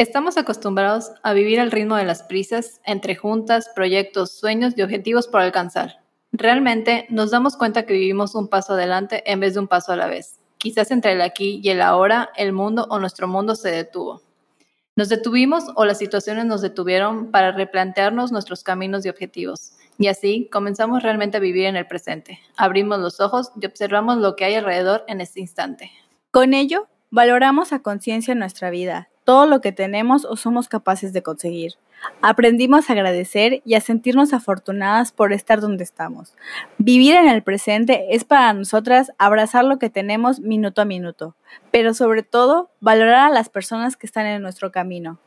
Estamos acostumbrados a vivir al ritmo de las prisas, entre juntas, proyectos, sueños y objetivos por alcanzar. Realmente nos damos cuenta que vivimos un paso adelante en vez de un paso a la vez. Quizás entre el aquí y el ahora, el mundo o nuestro mundo se detuvo. Nos detuvimos o las situaciones nos detuvieron para replantearnos nuestros caminos y objetivos. Y así comenzamos realmente a vivir en el presente. Abrimos los ojos y observamos lo que hay alrededor en este instante. Con ello, valoramos a conciencia nuestra vida, todo lo que tenemos o somos capaces de conseguir. Aprendimos a agradecer y a sentirnos afortunadas por estar donde estamos. Vivir en el presente es para nosotras abrazar lo que tenemos minuto a minuto, pero sobre todo valorar a las personas que están en nuestro camino.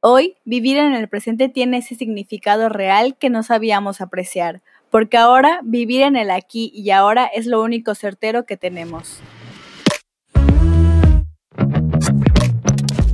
Hoy, vivir en el presente tiene ese significado real que no sabíamos apreciar, porque ahora vivir en el aquí y ahora es lo único certero que tenemos.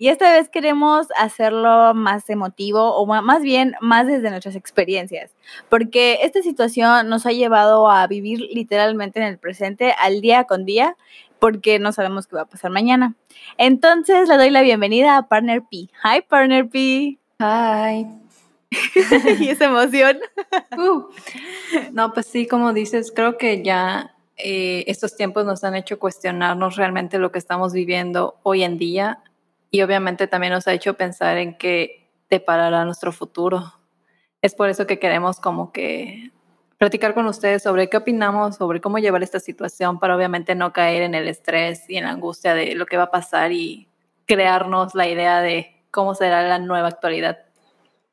y esta vez queremos hacerlo más emotivo o más bien más desde nuestras experiencias, porque esta situación nos ha llevado a vivir literalmente en el presente, al día con día, porque no sabemos qué va a pasar mañana. Entonces le doy la bienvenida a Partner P. Hi Partner P. Hi. y esa emoción. Uh. No, pues sí, como dices, creo que ya eh, estos tiempos nos han hecho cuestionarnos realmente lo que estamos viviendo hoy en día y obviamente también nos ha hecho pensar en qué deparará nuestro futuro. Es por eso que queremos como que platicar con ustedes sobre qué opinamos, sobre cómo llevar esta situación para obviamente no caer en el estrés y en la angustia de lo que va a pasar y crearnos la idea de cómo será la nueva actualidad.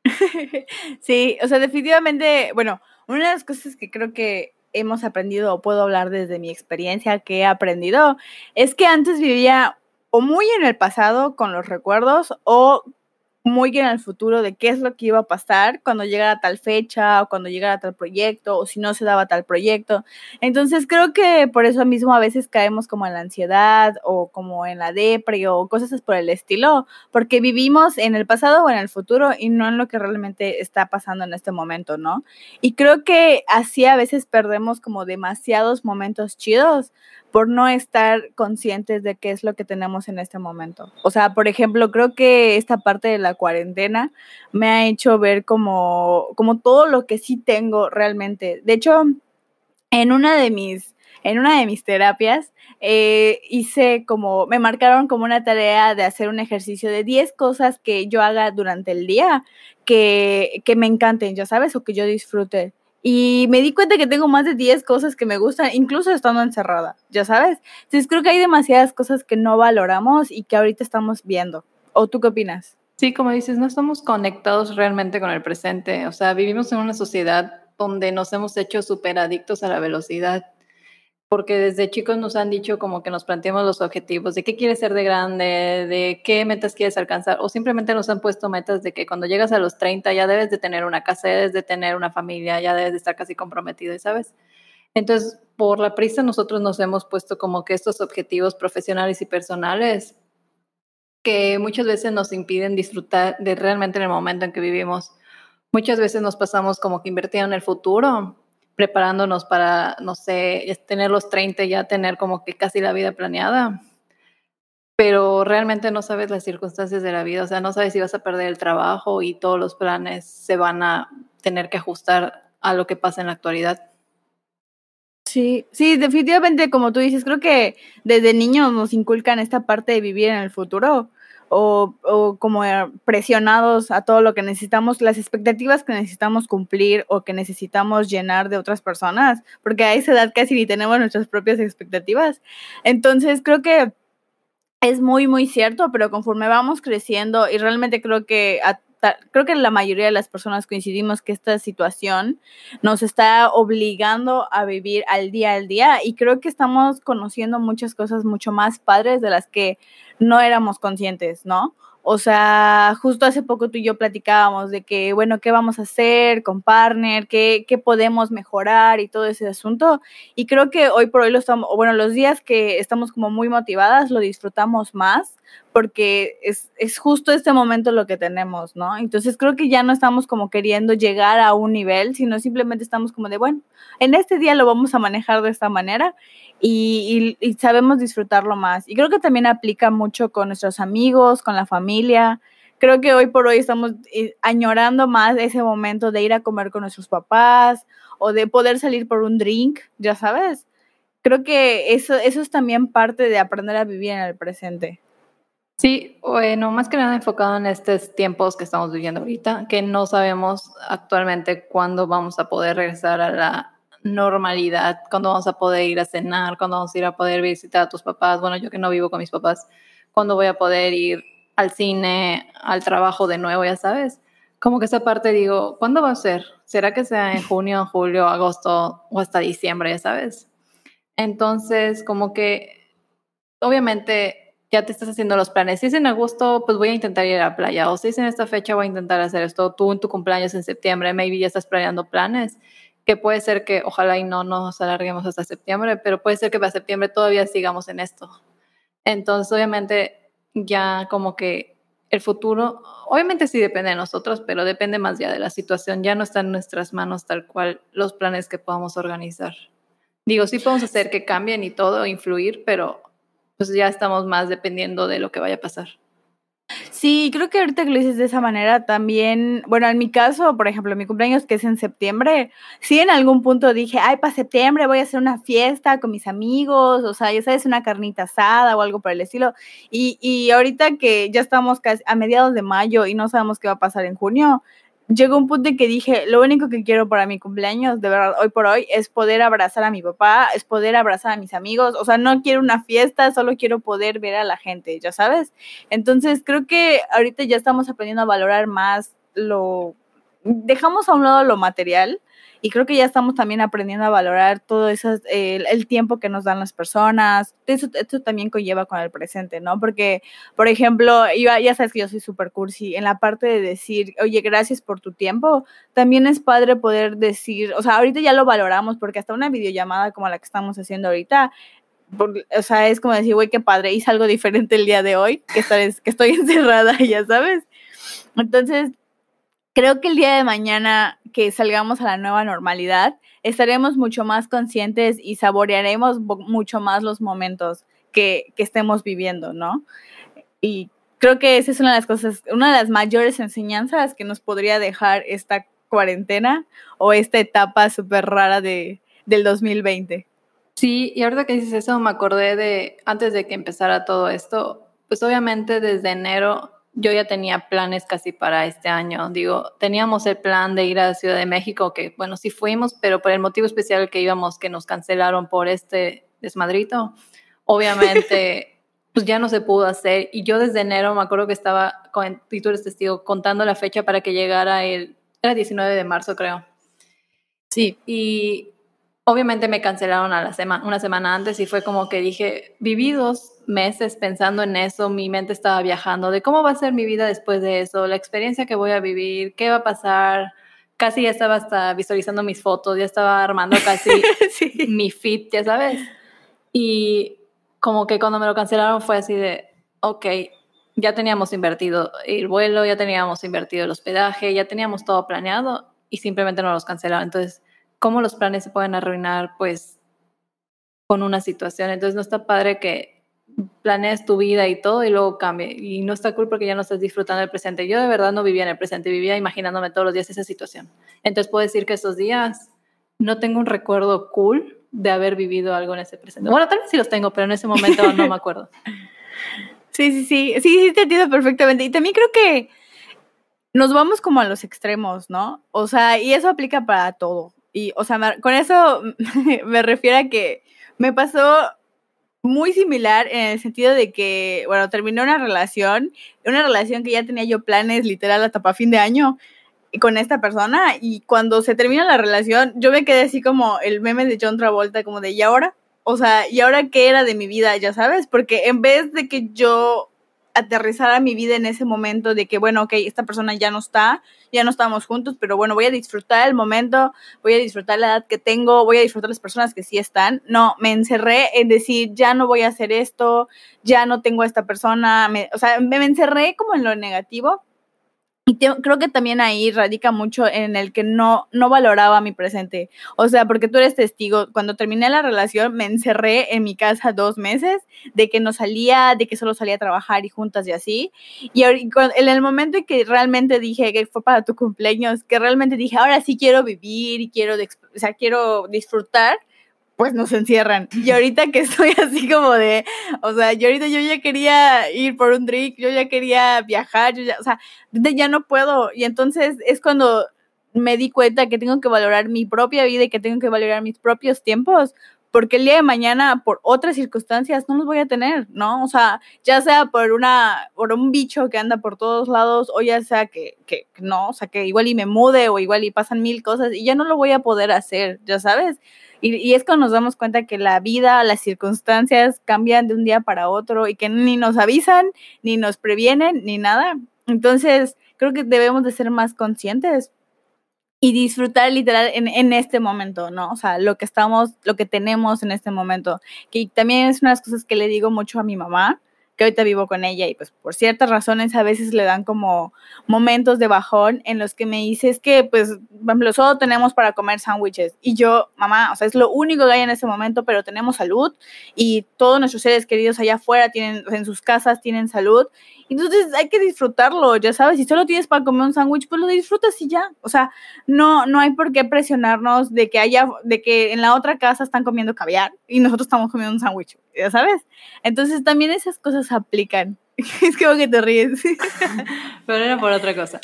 Sí, o sea, definitivamente, bueno, una de las cosas que creo que hemos aprendido o puedo hablar desde mi experiencia que he aprendido es que antes vivía o muy en el pasado con los recuerdos o muy en el futuro de qué es lo que iba a pasar cuando llegara tal fecha o cuando llegara tal proyecto o si no se daba tal proyecto. Entonces creo que por eso mismo a veces caemos como en la ansiedad o como en la depre o cosas por el estilo, porque vivimos en el pasado o en el futuro y no en lo que realmente está pasando en este momento, ¿no? Y creo que así a veces perdemos como demasiados momentos chidos por no estar conscientes de qué es lo que tenemos en este momento. O sea, por ejemplo, creo que esta parte de la cuarentena me ha hecho ver como, como todo lo que sí tengo realmente. De hecho, en una de mis, en una de mis terapias, eh, hice como, me marcaron como una tarea de hacer un ejercicio de 10 cosas que yo haga durante el día que, que me encanten, ya sabes, o que yo disfrute. Y me di cuenta que tengo más de 10 cosas que me gustan, incluso estando encerrada, ya sabes. Entonces creo que hay demasiadas cosas que no valoramos y que ahorita estamos viendo. ¿O tú qué opinas? Sí, como dices, no estamos conectados realmente con el presente. O sea, vivimos en una sociedad donde nos hemos hecho súper adictos a la velocidad porque desde chicos nos han dicho como que nos planteemos los objetivos de qué quieres ser de grande, de qué metas quieres alcanzar, o simplemente nos han puesto metas de que cuando llegas a los 30 ya debes de tener una casa, debes de tener una familia, ya debes de estar casi comprometido, ¿sabes? Entonces, por la prisa nosotros nos hemos puesto como que estos objetivos profesionales y personales que muchas veces nos impiden disfrutar de realmente en el momento en que vivimos. Muchas veces nos pasamos como que invirtiendo en el futuro preparándonos para, no sé, tener los 30 y ya tener como que casi la vida planeada. Pero realmente no sabes las circunstancias de la vida, o sea, no sabes si vas a perder el trabajo y todos los planes se van a tener que ajustar a lo que pasa en la actualidad. Sí, sí, definitivamente, como tú dices, creo que desde niños nos inculcan esta parte de vivir en el futuro o, o, como eh, presionados a todo lo que necesitamos, las expectativas que necesitamos cumplir o que necesitamos llenar de otras personas, porque a esa edad casi ni tenemos nuestras propias expectativas. Entonces creo que es muy, muy cierto, pero conforme vamos creciendo y realmente creo que creo que la mayoría de las personas coincidimos que esta situación nos está obligando a vivir al día al día y creo que estamos conociendo muchas cosas mucho más padres de las que no éramos conscientes, ¿no? O sea, justo hace poco tú y yo platicábamos de que, bueno, ¿qué vamos a hacer con partner? ¿Qué, qué podemos mejorar y todo ese asunto? Y creo que hoy por hoy lo estamos, bueno, los días que estamos como muy motivadas, lo disfrutamos más porque es, es justo este momento lo que tenemos, ¿no? Entonces creo que ya no estamos como queriendo llegar a un nivel, sino simplemente estamos como de, bueno, en este día lo vamos a manejar de esta manera y, sabemos disfrutarlo más. Y creo que también aplica mucho con nuestros amigos, con la familia. Creo que hoy por hoy estamos eh, añorando más ese momento de ir a comer con nuestros papás o de poder salir por un drink, ya sabes. Creo que eso, eso es también parte de aprender a vivir en el presente. Sí, bueno, más que nada enfocado en estos tiempos que estamos viviendo ahorita, que no sabemos actualmente cuándo vamos a poder regresar a la normalidad, cuando vamos a poder ir a cenar, cuando vamos a ir a poder visitar a tus papás, bueno, yo que no vivo con mis papás, cuando voy a poder ir al cine, al trabajo de nuevo, ya sabes. Como que esa parte digo, ¿cuándo va a ser? ¿Será que sea en junio, julio, agosto o hasta diciembre, ya sabes? Entonces, como que obviamente ya te estás haciendo los planes. Si es en agosto, pues voy a intentar ir a la playa. O si es en esta fecha, voy a intentar hacer esto. Tú en tu cumpleaños en septiembre, maybe ya estás planeando planes que puede ser que ojalá y no nos alarguemos hasta septiembre, pero puede ser que para septiembre todavía sigamos en esto. Entonces, obviamente, ya como que el futuro, obviamente sí depende de nosotros, pero depende más ya de la situación. Ya no está en nuestras manos tal cual los planes que podamos organizar. Digo, sí podemos hacer que cambien y todo, influir, pero pues ya estamos más dependiendo de lo que vaya a pasar. Sí, creo que ahorita que lo dices de esa manera también, bueno, en mi caso, por ejemplo, mi cumpleaños que es en septiembre, sí en algún punto dije, ay, para septiembre voy a hacer una fiesta con mis amigos, o sea, ya sabes, una carnita asada o algo por el estilo. Y, y ahorita que ya estamos casi a mediados de mayo y no sabemos qué va a pasar en junio, llegó un punto en que dije, lo único que quiero para mi cumpleaños, de verdad, hoy por hoy, es poder abrazar a mi papá, es poder abrazar a mis amigos, o sea, no quiero una fiesta, solo quiero poder ver a la gente, ya sabes. Entonces, creo que ahorita ya estamos aprendiendo a valorar más lo... Dejamos a un lado lo material y creo que ya estamos también aprendiendo a valorar todo eso, el, tiempo que nos dan las personas. Eso, esto también conlleva con el presente, ¿no? Porque, por ejemplo, ya, ya sabes que yo soy super cursi, en la parte de decir, oye, gracias por tu tiempo, también es padre poder decir, o sea, ahorita ya lo valoramos porque hasta una videollamada como la que estamos haciendo ahorita, o sea, es como decir, güey, qué padre, hice algo diferente el día de hoy, que, que estoy encerrada, ya sabes. Entonces, creo que el día de mañana que salgamos a la nueva normalidad, estaremos mucho más conscientes y saborearemos mucho más los momentos que, que estemos viviendo, ¿no? Y creo que esa es una de las cosas, una de las mayores enseñanzas que nos podría dejar esta cuarentena o esta etapa súper rara de, del 2020. Sí, y ahorita que dices eso, me acordé de, antes de que empezara todo esto, pues obviamente desde enero yo ya tenía planes casi para este año. Digo, teníamos el plan de ir a Ciudad de México, que bueno, sí fuimos, pero por el motivo especial que íbamos, que nos cancelaron por este desmadrito, obviamente, pues ya no se pudo hacer. Y yo desde enero me acuerdo que estaba, con, y tú eres testigo, contando la fecha para que llegara el, era 19 de marzo, creo. Sí, y obviamente me cancelaron a la semana, una semana antes y fue como que dije, viví dos meses pensando en eso, mi mente estaba viajando de cómo va a ser mi vida después de eso, la experiencia que voy a vivir, qué va a pasar. Casi ya estaba hasta visualizando mis fotos, ya estaba armando casi mi fit, ya sabes. Y como que cuando me lo cancelaron fue así de, ok, ya teníamos invertido el vuelo, ya teníamos invertido el hospedaje, ya teníamos todo planeado y simplemente no los cancelaron. Entonces, cómo los planes se pueden arruinar, pues, con una situación. Entonces, no está padre que planees tu vida y todo y luego cambie. Y no está cool porque ya no estás disfrutando del presente. Yo de verdad no vivía en el presente, vivía imaginándome todos los días esa situación. Entonces, puedo decir que esos días no tengo un recuerdo cool de haber vivido algo en ese presente. Bueno, tal vez sí los tengo, pero en ese momento no me acuerdo. Sí, sí, sí, sí, sí, te entiendo perfectamente. Y también creo que nos vamos como a los extremos, ¿no? O sea, y eso aplica para todo. Y, o sea, con eso me refiero a que me pasó muy similar en el sentido de que, bueno, terminé una relación, una relación que ya tenía yo planes literal hasta para fin de año con esta persona y cuando se termina la relación yo me quedé así como el meme de John Travolta como de ¿y ahora? O sea, ¿y ahora qué era de mi vida? Ya sabes, porque en vez de que yo aterrizar a mi vida en ese momento de que, bueno, ok, esta persona ya no está, ya no estamos juntos, pero bueno, voy a disfrutar el momento, voy a disfrutar la edad que tengo, voy a disfrutar las personas que sí están. No, me encerré en decir, ya no voy a hacer esto, ya no tengo a esta persona, o sea, me encerré como en lo negativo y creo que también ahí radica mucho en el que no, no valoraba mi presente. O sea, porque tú eres testigo, cuando terminé la relación me encerré en mi casa dos meses de que no salía, de que solo salía a trabajar y juntas y así. Y en el momento en que realmente dije que fue para tu cumpleaños, que realmente dije, ahora sí quiero vivir y quiero, o sea, quiero disfrutar, pues nos encierran. Y ahorita que estoy así como de, o sea, yo ahorita yo ya quería ir por un drink, yo ya quería viajar, yo ya, o sea, ya no puedo. Y entonces es cuando me di cuenta que tengo que valorar mi propia vida y que tengo que valorar mis propios tiempos, porque el día de mañana, por otras circunstancias, no los voy a tener, ¿no? O sea, ya sea por una, por un bicho que anda por todos lados, o ya sea que, que no, o sea, que igual y me mude, o igual y pasan mil cosas, y ya no lo voy a poder hacer, ya sabes. Y, es cuando nos damos cuenta que la vida, las circunstancias cambian de un día para otro y que ni nos avisan, ni nos previenen, ni nada. Entonces, creo que debemos de ser más conscientes y disfrutar literal en, en, este momento, ¿no? O sea, lo que estamos, lo que tenemos en este momento. Que también es una de las cosas que le digo mucho a mi mamá, que ahorita vivo con ella y pues por ciertas razones a veces le dan como momentos de bajón en los que me dice es que pues, por ejemplo, solo tenemos para comer sándwiches y yo, mamá, o sea, es lo único que hay en ese momento, pero tenemos salud y todos nuestros seres queridos allá afuera tienen, en sus casas tienen salud entonces hay que disfrutarlo, ya sabes, si solo tienes para comer un sándwich, pues lo disfrutas y ya. O sea, no, no hay por qué presionarnos de que haya, de que en la otra casa están comiendo caviar y nosotros estamos comiendo un sándwich, ya sabes. Entonces también esas cosas aplican. es como que te ríes. pero era por otra cosa.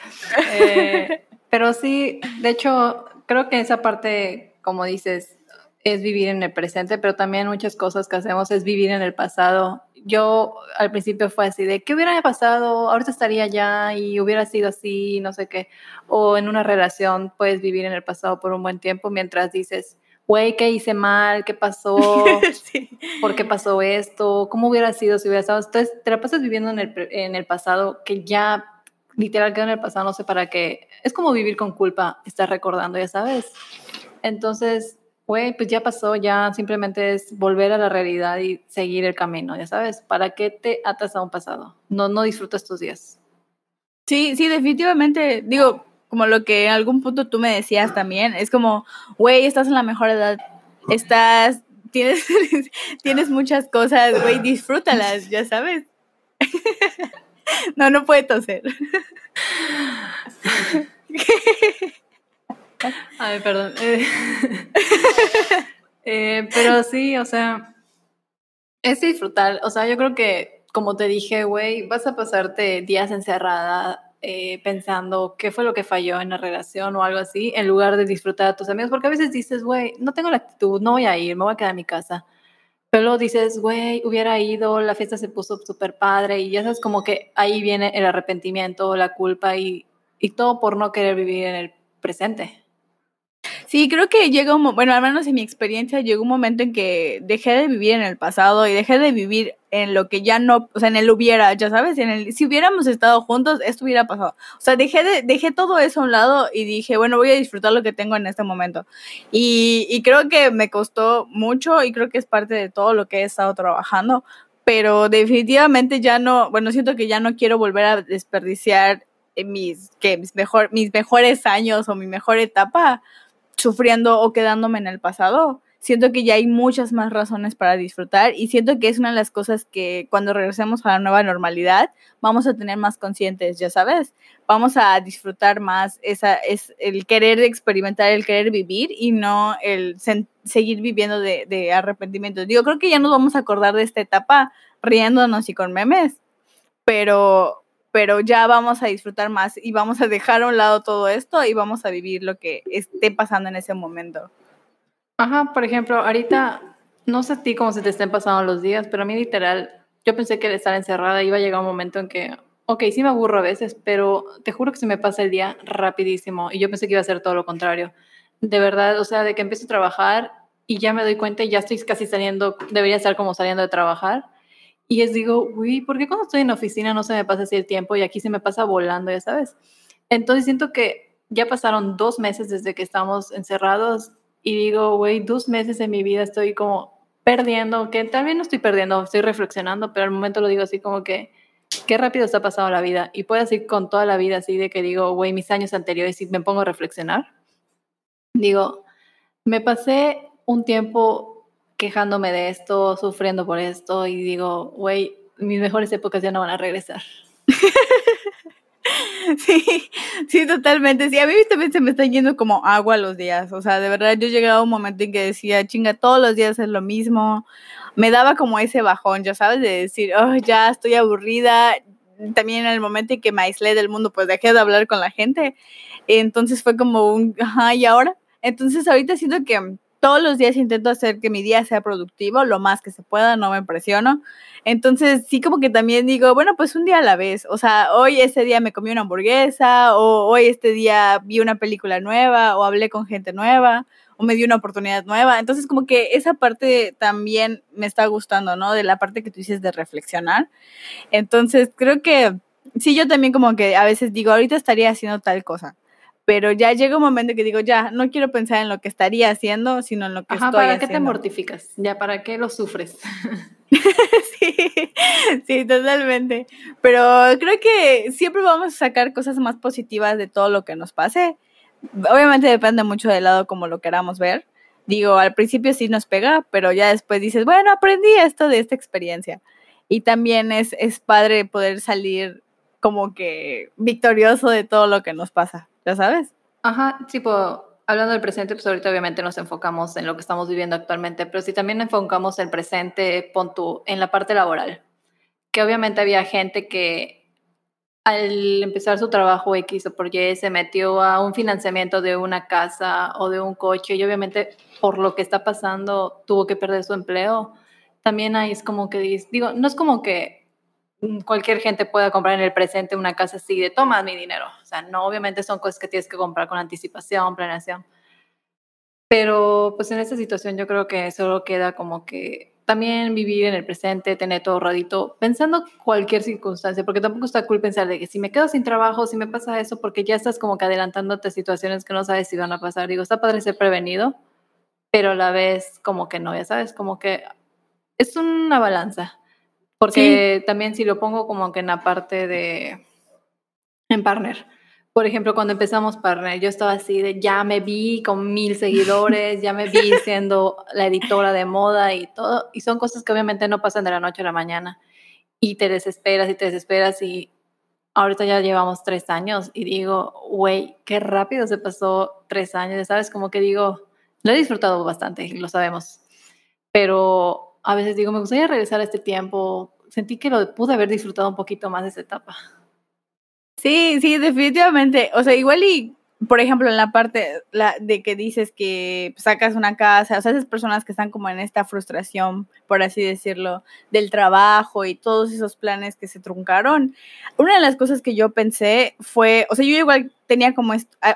Eh, pero sí, de hecho, creo que esa parte, como dices, es vivir en el presente, pero también muchas cosas que hacemos es vivir en el pasado yo al principio fue así de, ¿qué hubiera pasado? Ahorita estaría allá y hubiera sido así, no sé qué. O en una relación puedes vivir en el pasado por un buen tiempo mientras dices, güey, ¿qué hice mal? ¿Qué pasó? ¿Por qué pasó esto? ¿Cómo hubiera sido si hubiera estado? Entonces te la pasas viviendo en el, en el pasado que ya literal quedó en el pasado, no sé para qué. Es como vivir con culpa, estar recordando, ya sabes. Entonces güey, pues ya pasó, ya simplemente es volver a la realidad y seguir el camino, ya sabes, ¿para qué te atas a un pasado? No, no disfrutas tus días. Sí, sí, definitivamente, digo, como lo que en algún punto tú me decías también, es como, güey, estás en la mejor edad, estás, tienes, tienes muchas cosas, güey, disfrútalas, ya sabes. no, no puede toser. Ay, perdón. Eh, pero sí, o sea, es disfrutar. O sea, yo creo que, como te dije, güey, vas a pasarte días encerrada eh, pensando qué fue lo que falló en la relación o algo así, en lugar de disfrutar a tus amigos. Porque a veces dices, güey, no tengo la actitud, no voy a ir, me voy a quedar en mi casa. Pero dices, güey, hubiera ido, la fiesta se puso súper padre y ya sabes como que ahí viene el arrepentimiento, la culpa y, y todo por no querer vivir en el presente. Sí, creo que llega un bueno, al menos en mi experiencia, llegó un momento en que dejé de vivir en el pasado y dejé de vivir en lo que ya no, o sea, en el hubiera, ya sabes, en el, si hubiéramos estado juntos, esto hubiera pasado. O sea, dejé, de, dejé todo eso a un lado y dije, bueno, voy a disfrutar lo que tengo en este momento. Y, y creo que me costó mucho y creo que es parte de todo lo que he estado trabajando, pero definitivamente ya no, bueno, siento que ya no quiero volver a desperdiciar mis, que mis, mejor, mis mejores años o mi mejor etapa sufriendo o quedándome en el pasado. Siento que ya hay muchas más razones para disfrutar y siento que es una de las cosas que cuando regresemos a la nueva normalidad vamos a tener más conscientes, ya sabes, vamos a disfrutar más esa es el querer experimentar, el querer vivir y no el seguir viviendo de, de arrepentimiento. Digo, creo que ya nos vamos a acordar de esta etapa riéndonos y con memes, pero pero ya vamos a disfrutar más y vamos a dejar a un lado todo esto y vamos a vivir lo que esté pasando en ese momento. Ajá, por ejemplo, ahorita, no sé a ti cómo se te estén pasando los días, pero a mí literal, yo pensé que al estar encerrada iba a llegar un momento en que, ok, sí me aburro a veces, pero te juro que se me pasa el día rapidísimo y yo pensé que iba a ser todo lo contrario. De verdad, o sea, de que empiezo a trabajar y ya me doy cuenta y ya estoy casi saliendo, debería estar como saliendo de trabajar Y es digo, uy, ¿por qué cuando estoy en oficina no se me pasa así el tiempo y aquí se me pasa volando, ya sabes? Entonces siento que ya pasaron dos meses desde que estamos encerrados y digo, güey, dos meses en mi vida estoy como perdiendo, que también no estoy perdiendo, estoy reflexionando, pero al momento lo digo así como que, qué rápido está pasando la vida. Y puedo decir con toda la vida así de que digo, güey, mis años anteriores, y me pongo a reflexionar, digo, me pasé un tiempo quejándome de esto, sufriendo por esto, y digo, güey, mis mejores épocas ya no van a regresar. Sí, sí, totalmente. Sí, a mí también se me está yendo como agua los días. O sea, de verdad, yo llegué a un momento en que decía, chinga, todos los días es lo mismo. Me daba como ese bajón, ya sabes, de decir, oh, ya estoy aburrida. También en el momento en que me aislé del mundo, pues dejé de hablar con la gente. Entonces fue como un, ajá, ¿y ahora? Entonces ahorita siento que todos los días intento hacer que mi día sea productivo, lo más que se pueda, no me presiono. Entonces, sí como que también digo, bueno, pues un día a la vez. O sea, hoy ese día me comí una hamburguesa, o hoy este día vi una película nueva, o hablé con gente nueva, o me di una oportunidad nueva. Entonces, como que esa parte también me está gustando, ¿no? De la parte que tú dices de reflexionar. Entonces, creo que sí, yo también como que a veces digo, ahorita estaría haciendo tal cosa pero ya llega un momento que digo, ya, no quiero pensar en lo que estaría haciendo, sino en lo que Ajá, estoy ¿para qué te mortificas? Ya, ¿para qué lo sufres? sí, sí, totalmente. Pero creo que siempre vamos a sacar cosas más positivas de todo lo que nos pase. Obviamente depende mucho del lado como lo queramos ver. Digo, al principio sí nos pega, pero ya después dices, bueno, aprendí esto de esta experiencia. Y también es, es padre poder salir como que victorioso de todo lo que nos pasa. ¿Ya sabes? Ajá, tipo, hablando del presente, pues ahorita obviamente nos enfocamos en lo que estamos viviendo actualmente, pero si también enfocamos el presente, pon tú, en la parte laboral, que obviamente había gente que al empezar su trabajo X o por Y se metió a un financiamiento de una casa o de un coche y obviamente por lo que está pasando tuvo que perder su empleo. También ahí es como que digo, no es como que cualquier gente pueda comprar en el presente una casa así de toma mi dinero. O sea, no, obviamente son cosas que tienes que comprar con anticipación, planeación. Pero pues en esta situación yo creo que solo queda como que también vivir en el presente, tener todo radito, pensando cualquier circunstancia, porque tampoco está cool pensar de que si me quedo sin trabajo, si me pasa eso, porque ya estás como que adelantándote situaciones que no sabes si van a pasar. Digo, está padre ser prevenido, pero a la vez como que no, ya sabes, como que es una balanza porque también si lo pongo como que en la parte de, en partner. Por ejemplo, cuando empezamos partner, yo estaba así de, ya me vi con mil seguidores, ya me vi siendo la editora de moda y todo. Y son cosas que obviamente no pasan de la noche a la mañana. Y te desesperas y te desesperas y ahorita ya llevamos tres años y digo, güey, qué rápido se pasó tres años, ¿sabes? Como que digo, lo he disfrutado bastante, lo sabemos. Pero a veces digo, me gustaría regresar a este tiempo. Sentí que lo pude haber disfrutado un poquito más de esa etapa. Sí, sí, definitivamente. O sea, igual y por ejemplo, en la parte de que dices que sacas una casa, o sea, esas personas que están como en esta frustración, por así decirlo, del trabajo y todos esos planes que se truncaron, una de las cosas que yo pensé fue, o sea, yo igual tenía como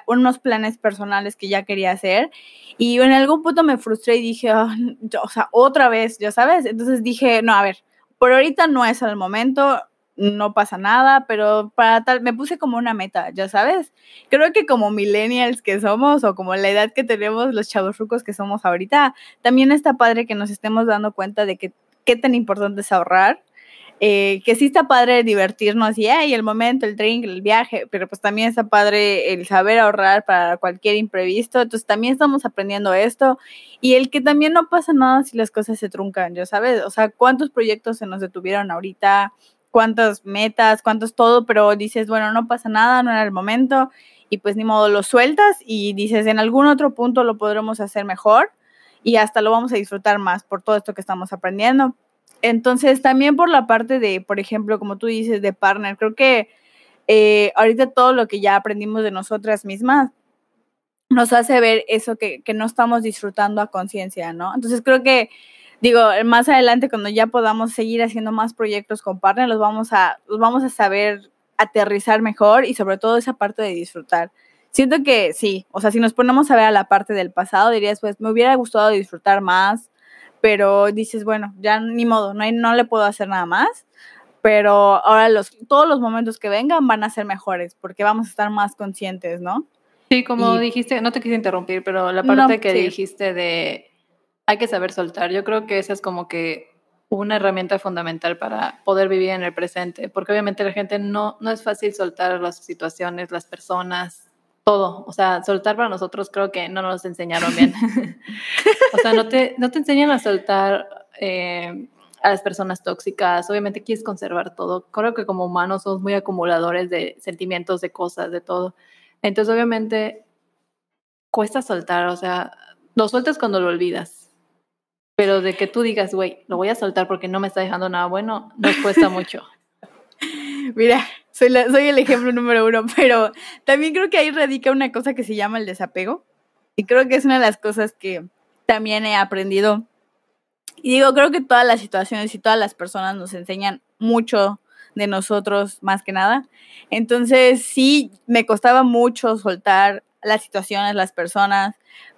unos planes personales que ya quería hacer y en algún punto me frustré y dije, ah, o sea, otra vez, ya sabes, entonces dije, no, a ver, por ahorita no es el momento, no pasa nada, pero para tal, me puse como una meta, ya sabes. Creo que como millennials que somos o como la edad que tenemos los chavos rucos que somos ahorita, también está padre que nos estemos dando cuenta de que qué tan importante es ahorrar. Eh, que sí está padre divertirnos y hey, el momento, el drink, el viaje, pero pues también está padre el saber ahorrar para cualquier imprevisto. Entonces también estamos aprendiendo esto y el que también no pasa nada si las cosas se truncan, ya sabes. O sea, ¿cuántos proyectos se nos detuvieron ahorita? Cuántas metas, cuántos todo, pero dices, bueno, no pasa nada, no era el momento, y pues ni modo lo sueltas y dices, en algún otro punto lo podremos hacer mejor y hasta lo vamos a disfrutar más por todo esto que estamos aprendiendo. Entonces, también por la parte de, por ejemplo, como tú dices, de partner, creo que eh, ahorita todo lo que ya aprendimos de nosotras mismas nos hace ver eso que, que no estamos disfrutando a conciencia, ¿no? Entonces, creo que digo, más adelante cuando ya podamos seguir haciendo más proyectos con partner, los vamos a, los vamos a saber aterrizar mejor y sobre todo esa parte de disfrutar. Siento que sí, o sea, si nos ponemos a ver a la parte del pasado, dirías, pues me hubiera gustado disfrutar más, pero dices, bueno, ya ni modo, no, hay, no le puedo hacer nada más, pero ahora los, todos los momentos que vengan van a ser mejores porque vamos a estar más conscientes, ¿no? Sí, como dijiste, no te quise interrumpir, pero la parte que dijiste de hay que saber soltar, yo creo que esa es como que una herramienta fundamental para poder vivir en el presente, porque obviamente la gente no, no es fácil soltar las situaciones, las personas, todo. O sea, soltar para nosotros creo que no nos enseñaron bien. o sea, no te, no te enseñan a soltar eh, a las personas tóxicas. Obviamente quieres conservar todo. Creo que como humanos somos muy acumuladores de sentimientos, de cosas, de todo. Entonces, obviamente, cuesta soltar. O sea, lo sueltas cuando lo olvidas. Pero de que tú digas, güey, lo voy a soltar porque no me está dejando nada bueno, nos cuesta mucho. Mira, soy, soy el ejemplo número uno, pero también creo que ahí radica una cosa que se llama el desapego. Y creo que es una de las cosas que también he aprendido. Y digo, creo que todas las situaciones y todas las personas nos enseñan mucho de nosotros más que nada. Entonces, sí, me costaba mucho soltar las situaciones, las personas,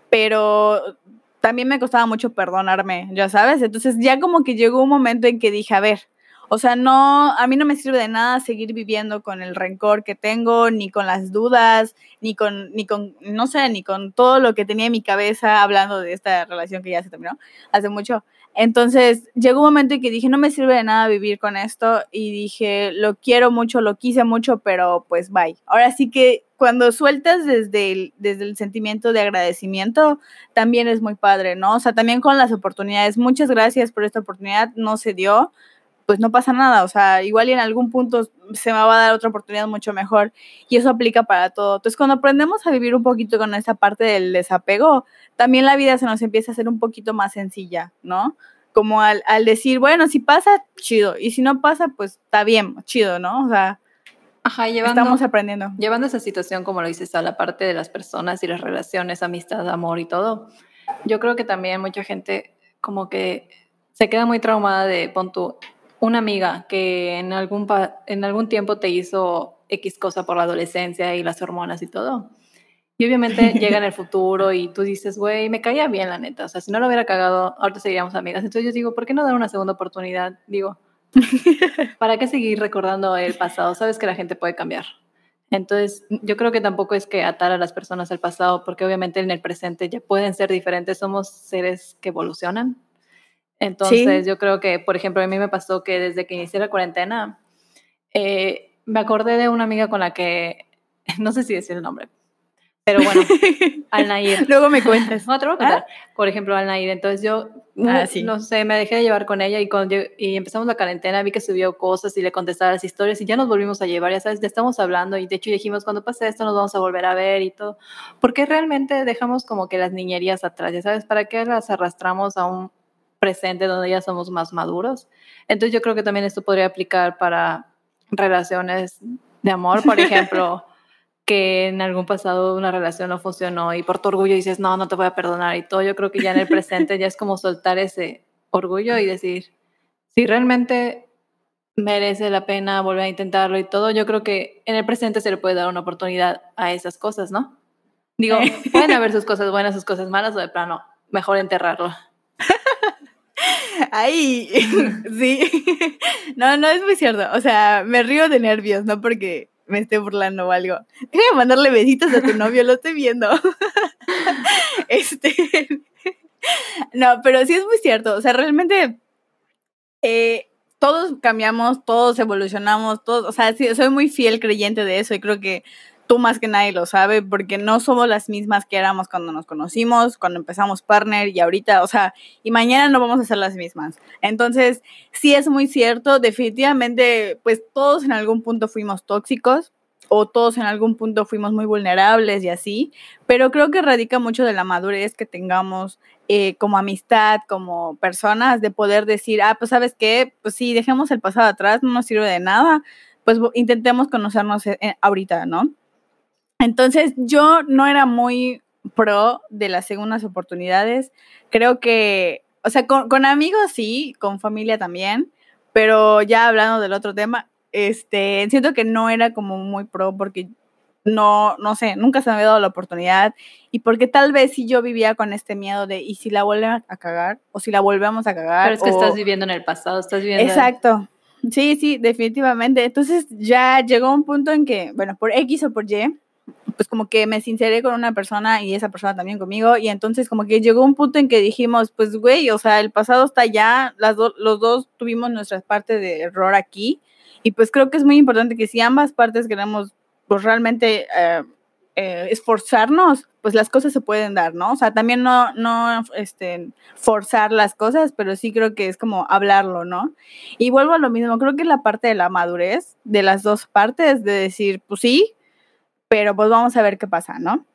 pero también me costaba mucho perdonarme, ya sabes. Entonces, ya como que llegó un momento en que dije, a ver, o sea, no, a mí no me sirve de nada seguir viviendo con el rencor que tengo, ni con las dudas, ni con, ni con, no sé, ni con todo lo que tenía en mi cabeza hablando de esta relación que ya se terminó hace mucho. Entonces llegó un momento en que dije, no me sirve de nada vivir con esto y dije, lo quiero mucho, lo quise mucho, pero pues bye. Ahora sí que cuando sueltas desde el, desde el sentimiento de agradecimiento, también es muy padre, ¿no? O sea, también con las oportunidades. Muchas gracias por esta oportunidad, no se dio pues no pasa nada, o sea, igual y en algún punto se me va a dar otra oportunidad mucho mejor y eso aplica para todo. Entonces, cuando aprendemos a vivir un poquito con esa parte del desapego, también la vida se nos empieza a hacer un poquito más sencilla, ¿no? Como al, decir, bueno, si pasa, chido, y si no pasa, pues está bien, chido, ¿no? O sea, estamos aprendiendo. Llevando esa situación, como lo dices, a la parte de las personas y las relaciones, amistad, amor y todo, yo creo que también mucha gente como que se queda muy traumada de, pon una amiga que en algún, en algún tiempo te hizo X cosa por la adolescencia y las hormonas y todo. Y obviamente llega en el futuro y tú dices, güey, me caía bien la neta. O sea, si no lo hubiera cagado, ahorita seguiríamos amigas. Entonces yo digo, ¿por qué no dar una segunda oportunidad? Digo, ¿para qué seguir recordando el pasado? Sabes que la gente puede cambiar. Entonces, yo creo que tampoco es que atar a las personas al pasado, porque obviamente en el presente ya pueden ser diferentes. Somos seres que evolucionan. Entonces, yo creo que, por ejemplo, a mí me pasó que desde que inicié la cuarentena, eh, me acordé de una amiga con la que, no sé si decir el nombre, pero bueno, Alnair. Luego me cuentas. No, te voy a contar. ¿Ah? Por ejemplo, Alnair. Entonces yo, ah, no sé, me dejé de llevar con ella y cuando y empezamos la cuarentena vi que subió cosas y le contestaba las historias y ya nos volvimos a llevar, ya sabes, ya estamos hablando y de hecho dijimos, cuando pase esto nos vamos a volver a ver y todo. Porque realmente dejamos como que las niñerías atrás, ya sabes, ¿para qué las arrastramos a un presente donde ya somos más maduros. Entonces yo creo que también esto podría aplicar para relaciones de amor, por ejemplo, que en algún pasado una relación no funcionó y por tu orgullo dices, no, no te voy a perdonar y todo. Yo creo que ya en el presente ya es como soltar ese orgullo y decir, si realmente merece la pena volver a intentarlo y todo, yo creo que en el presente se le puede dar una oportunidad a esas cosas, ¿no? Digo, pueden haber sus cosas buenas, sus cosas malas o de plano, mejor enterrarlo. Ay, sí. No, no es muy cierto. O sea, me río de nervios, no porque me esté burlando o algo. Déjame mandarle besitos a tu novio, lo estoy viendo. Este. No, pero sí es muy cierto. O sea, realmente eh, todos cambiamos, todos evolucionamos, todos. O sea, soy muy fiel creyente de eso y creo que tú más que nadie lo sabe, porque no somos las mismas que éramos cuando nos conocimos, cuando empezamos partner y ahorita, o sea, y mañana no vamos a ser las mismas. Entonces, sí es muy cierto, definitivamente, pues todos en algún punto fuimos tóxicos o todos en algún punto fuimos muy vulnerables y así, pero creo que radica mucho de la madurez que tengamos eh, como amistad, como personas, de poder decir, ah, pues sabes qué, pues sí, dejemos el pasado atrás, no nos sirve de nada, pues intentemos conocernos eh, ahorita, ¿no? Entonces yo no era muy pro de las segundas oportunidades. Creo que, o sea, con, amigos sí, con familia también, pero ya hablando del otro tema, este, siento que no era como muy pro porque no, no sé, nunca se me había dado la oportunidad y porque tal vez si yo vivía con este miedo de y si la vuelven a cagar o si la volvemos a cagar. Pero es que estás viviendo en el pasado, estás viviendo. Exacto. Sí, sí, definitivamente. Entonces ya llegó un punto en que, bueno, por X o por Y, pues como que me sinceré con una persona y esa persona también conmigo y entonces como que llegó un punto en que dijimos, pues güey, o sea, el pasado está ya, las los dos tuvimos nuestra parte de error aquí y pues creo que es muy importante que si ambas partes queremos pues realmente eh, eh, esforzarnos, pues las cosas se pueden dar, ¿no? O sea, también no, no este, forzar las cosas, pero sí creo que es como hablarlo, ¿no? Y vuelvo a lo mismo, creo que es la parte de la madurez de las dos partes, de decir, pues sí, pero pues vamos a ver qué pasa, ¿no?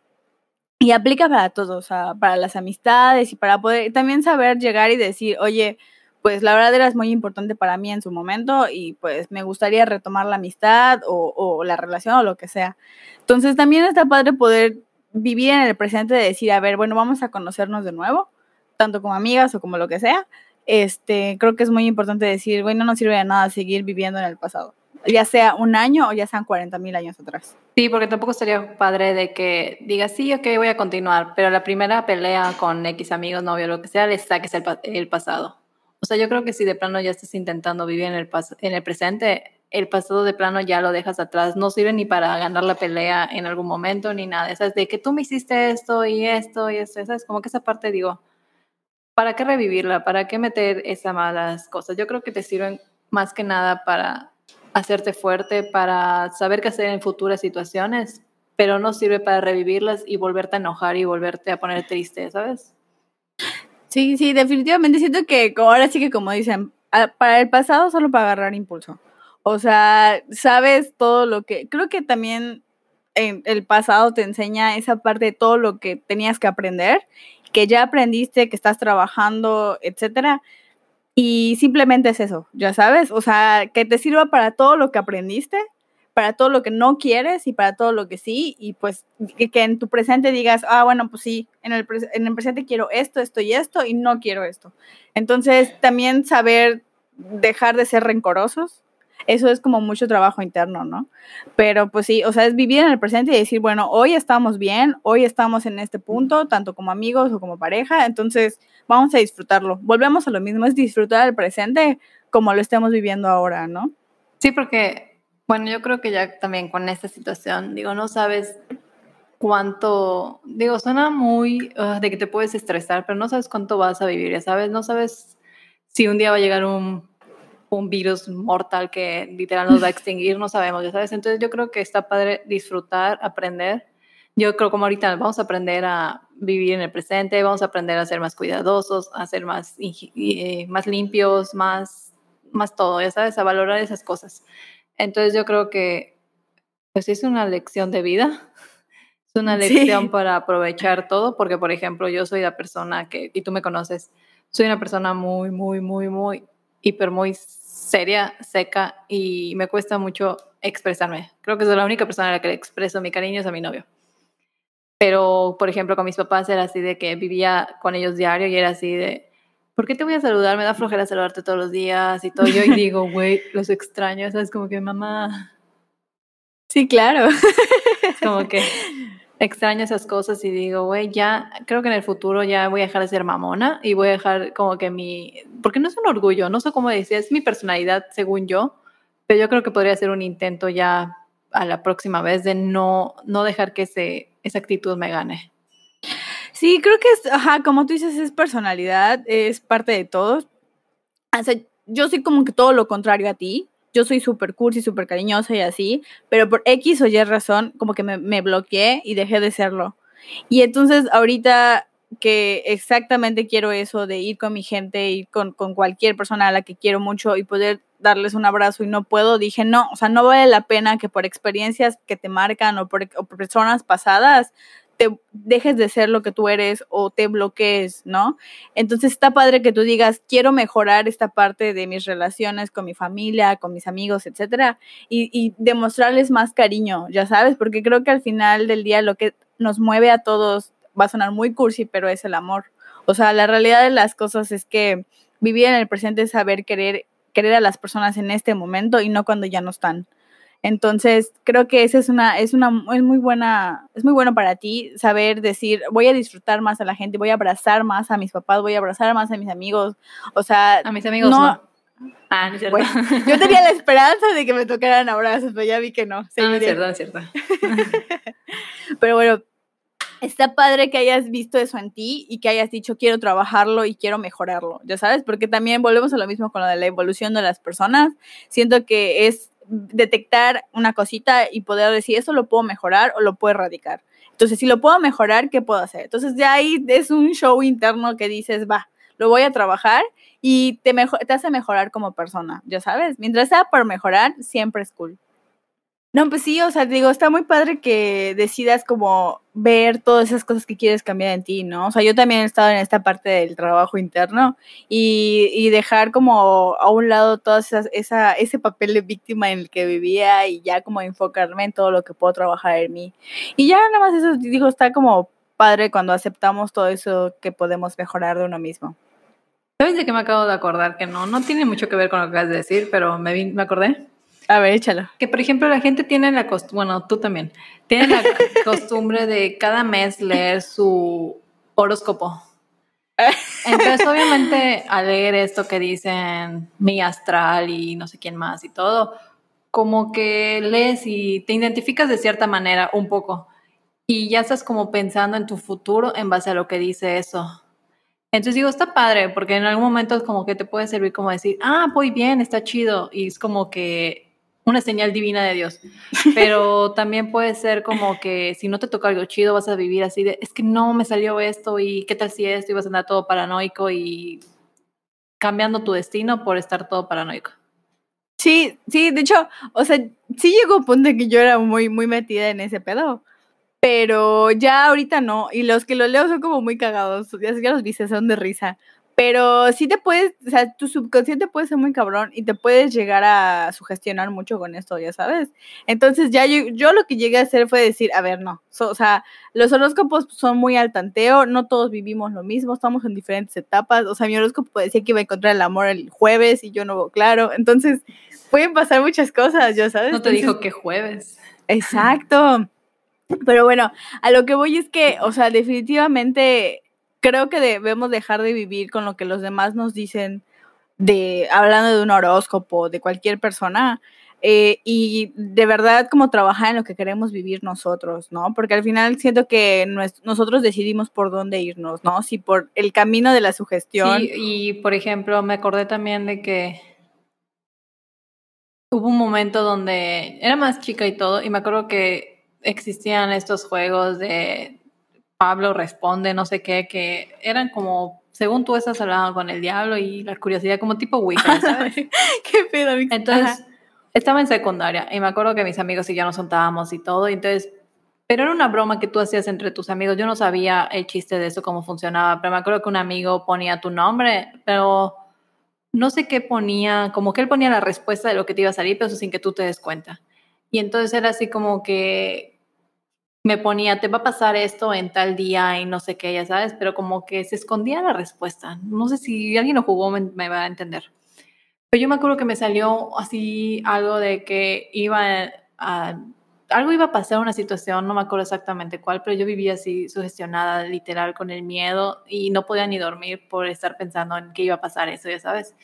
Y aplica para todos, para las amistades y para poder también saber llegar y decir, oye, pues la verdad era muy importante para mí en su momento y pues me gustaría retomar la amistad o, la relación o lo que sea. Entonces también está padre poder vivir en el presente de decir, a ver, bueno, vamos a conocernos de nuevo, tanto como amigas o como lo que sea. Este, creo que es muy importante decir, bueno, no sirve de nada seguir viviendo en el pasado, ya sea un año o ya sean 40 mil años atrás. Sí, porque tampoco estaría padre de que digas, sí, ok, voy a continuar, pero la primera pelea con X amigos, novio, lo que sea, le saques el, pasado. O sea, yo creo que si de plano ya estás intentando vivir en el, en el presente, el pasado de plano ya lo dejas atrás. No sirve ni para ganar la pelea en algún momento ni nada. es De que tú me hiciste esto y esto y esto. ¿Sabes? Como que esa parte digo, ¿para qué revivirla? ¿Para qué meter esas malas cosas? Yo creo que te sirven más que nada para hacerte fuerte, para saber qué hacer en futuras situaciones, pero no sirve para revivirlas y volverte a enojar y volverte a poner triste, ¿sabes? Sí, sí, definitivamente siento que ahora sí que como dicen, para el pasado solo para agarrar impulso. O sea, sabes todo lo que, creo que también en el pasado te enseña esa parte de todo lo que tenías que aprender, que ya aprendiste, que estás trabajando, etcétera. Y simplemente es eso, ya sabes, o sea, que te sirva para todo lo que aprendiste para todo lo que no quieres y para todo lo que sí, y pues que, en tu presente digas, ah, bueno, pues sí, en el, en el presente quiero esto, esto y esto, y no quiero esto. Entonces, también saber dejar de ser rencorosos, eso es como mucho trabajo interno, ¿no? Pero pues sí, o sea, es vivir en el presente y decir, bueno, hoy estamos bien, hoy estamos en este punto, tanto como amigos o como pareja, entonces vamos a disfrutarlo. Volvemos a lo mismo, es disfrutar el presente como lo estemos viviendo ahora, ¿no? Sí, porque bueno, yo creo que ya también con esta situación, digo, no sabes cuánto, digo, suena muy ah, de que te puedes estresar, pero no sabes cuánto vas a vivir, ya sabes, no sabes si un día va a llegar un, un virus mortal que literal nos va a extinguir, no sabemos, ya sabes. Entonces yo creo que está padre disfrutar, aprender. Yo creo como ahorita vamos a aprender a vivir en el presente, vamos a aprender a ser más cuidadosos, a ser más, eh, más limpios, más, más todo, ya sabes, a valorar esas cosas. Entonces yo creo que pues es una lección de vida, es una lección para aprovechar todo, porque por ejemplo yo soy la persona que, y tú me conoces, soy una persona muy, muy, muy, muy, hiper, muy seria, seca y me cuesta mucho expresarme. Creo que soy la única persona a la que le expreso mi cariño es a mi novio. Pero, por ejemplo, con mis papás era así de que vivía con ellos diario y era así de, ¿por qué te voy a saludar? Me da flojera saludarte todos los días y todo. Yo y digo, güey, los extraño, ¿sabes? Como que mamá. Sí, claro. Es como que extraño esas cosas y digo, güey, ya creo que en el futuro ya voy a dejar de ser mamona y voy a dejar como que mi. Porque no es un orgullo, no sé cómo decir, es mi personalidad según yo, pero yo creo que podría ser un intento ya a la próxima vez de no, no dejar que ese, esa actitud me gane. Sí, creo que es, ajá, como tú dices, es personalidad, es parte de todos. O yo soy como que todo lo contrario a ti. Yo soy súper cursi, súper cariñosa y así, pero por X o Y razón, como que me, me bloqueé y dejé de serlo. Y entonces ahorita que exactamente quiero eso de ir con mi gente, ir con, con, cualquier persona a la que quiero mucho y poder darles un abrazo y no puedo, dije, no, o sea, no vale la pena que por experiencias que te marcan o por, personas pasadas te dejes de ser lo que tú eres o te bloquees, ¿no? Entonces está padre que tú digas, quiero mejorar esta parte de mis relaciones con mi familia, con mis amigos, etcétera, y demostrarles más cariño, ya sabes, porque creo que al final del día lo que nos mueve a todos va a sonar muy cursi, pero es el amor. O sea, la realidad de las cosas es que vivir en el presente es saber querer, querer a las personas en este momento y no cuando ya no están. Entonces, creo que esa es una, es una, es muy buena, es muy bueno para ti saber decir, voy a disfrutar más a la gente, voy a abrazar más a mis papás, voy a abrazar más a mis amigos. O sea, a mis amigos no. Ah, no es cierto. yo tenía la esperanza de que me tocaran abrazos, pero ya vi que no. Sí, no, es cierto, es cierto. pero bueno, está padre que hayas visto eso en ti y que hayas dicho quiero trabajarlo y quiero mejorarlo, ya sabes, porque también volvemos a lo mismo con lo de la evolución de las personas. Siento que es detectar una cosita y poder decir, eso lo puedo mejorar o lo puedo erradicar. Entonces, si lo puedo mejorar, ¿qué puedo hacer? Entonces, ya ahí es un show interno que dices, va, lo voy a trabajar y te, te hace mejorar como persona, ya sabes. Mientras sea por mejorar, siempre es cool. No, pues sí, o sea, digo, está muy padre que decidas como ver todas esas cosas que quieres cambiar en ti, ¿no? O sea, yo también he estado en esta parte del trabajo interno y, y dejar como a un lado todo esa, ese papel de víctima en el que vivía y ya como enfocarme en todo lo que puedo trabajar en mí. Y ya nada más eso, digo, está como padre cuando aceptamos todo eso que podemos mejorar de uno mismo. ¿Sabes de qué me acabo de acordar? Que no, no tiene mucho que ver con lo que acabas de decir, pero me, me acordé. A ver, échalo. Que por ejemplo la gente tiene la costumbre, bueno, tú también, tiene la costumbre de cada mes leer su horóscopo. Entonces, obviamente, al leer esto que dicen mi astral y no sé quién más y todo, como que lees y te identificas de cierta manera un poco. Y ya estás como pensando en tu futuro en base a lo que dice eso. Entonces digo, está padre, porque en algún momento es como que te puede servir como decir, ah, voy bien, está chido. Y es como que una señal divina de Dios. Pero también puede ser como que si no te toca algo chido, vas a vivir así de, es que no me salió esto y qué tal si esto y vas a andar todo paranoico y cambiando tu destino por estar todo paranoico. Sí, sí, de hecho, o sea, sí llegó un punto en que yo era muy, muy metida en ese pedo. Pero ya ahorita no. Y los que lo leo son como muy cagados. Ya, ya los viste, son de risa. Pero sí te puedes, o sea, tu subconsciente puede ser muy cabrón y te puedes llegar a sugestionar mucho con esto, ya sabes. Entonces ya yo, yo lo que llegué a hacer fue decir, a ver, no, o sea, los horóscopos son muy al tanteo, no todos vivimos lo mismo, estamos en diferentes etapas. O sea, mi horóscopo decía que iba a encontrar el amor el jueves y yo no, claro. Entonces pueden pasar muchas cosas, ya sabes. No te dijo que jueves. Exacto. Pero bueno, a lo que voy es que, o sea, definitivamente creo que debemos dejar de vivir con lo que los demás nos dicen de hablando de un horóscopo, de cualquier persona, eh, y de verdad como trabajar en lo que queremos vivir nosotros, ¿no? Porque al final siento que nosotros decidimos por dónde irnos, ¿no? Si por el camino de la sugestión. Y por ejemplo, me acordé también de que hubo un momento donde era más chica y todo, y me acuerdo que existían estos juegos de Pablo responde, no sé qué, que eran como, según tú estás hablando con el diablo y la curiosidad como tipo Wicca, ¿sabes? qué pedo. Entonces, estaba en secundaria y me acuerdo que mis amigos y yo nos juntábamos y todo, y entonces, pero era una broma que tú hacías entre tus amigos, yo no sabía el chiste de eso, cómo funcionaba, pero me acuerdo que un amigo ponía tu nombre, pero no sé qué ponía, como que él ponía la respuesta de lo que te iba a salir, pero eso sin que tú te des cuenta. Y entonces era así como que me ponía, te va a pasar esto en tal día y no sé qué, ya sabes, pero como que se escondía la respuesta. No sé si alguien lo jugó, me, va a entender. Pero yo me acuerdo que me salió así algo de que iba a, algo iba a pasar una situación, no me acuerdo exactamente cuál, pero yo vivía así sugestionada, literal, con el miedo y no podía ni dormir por estar pensando en qué iba a pasar eso, ya sabes.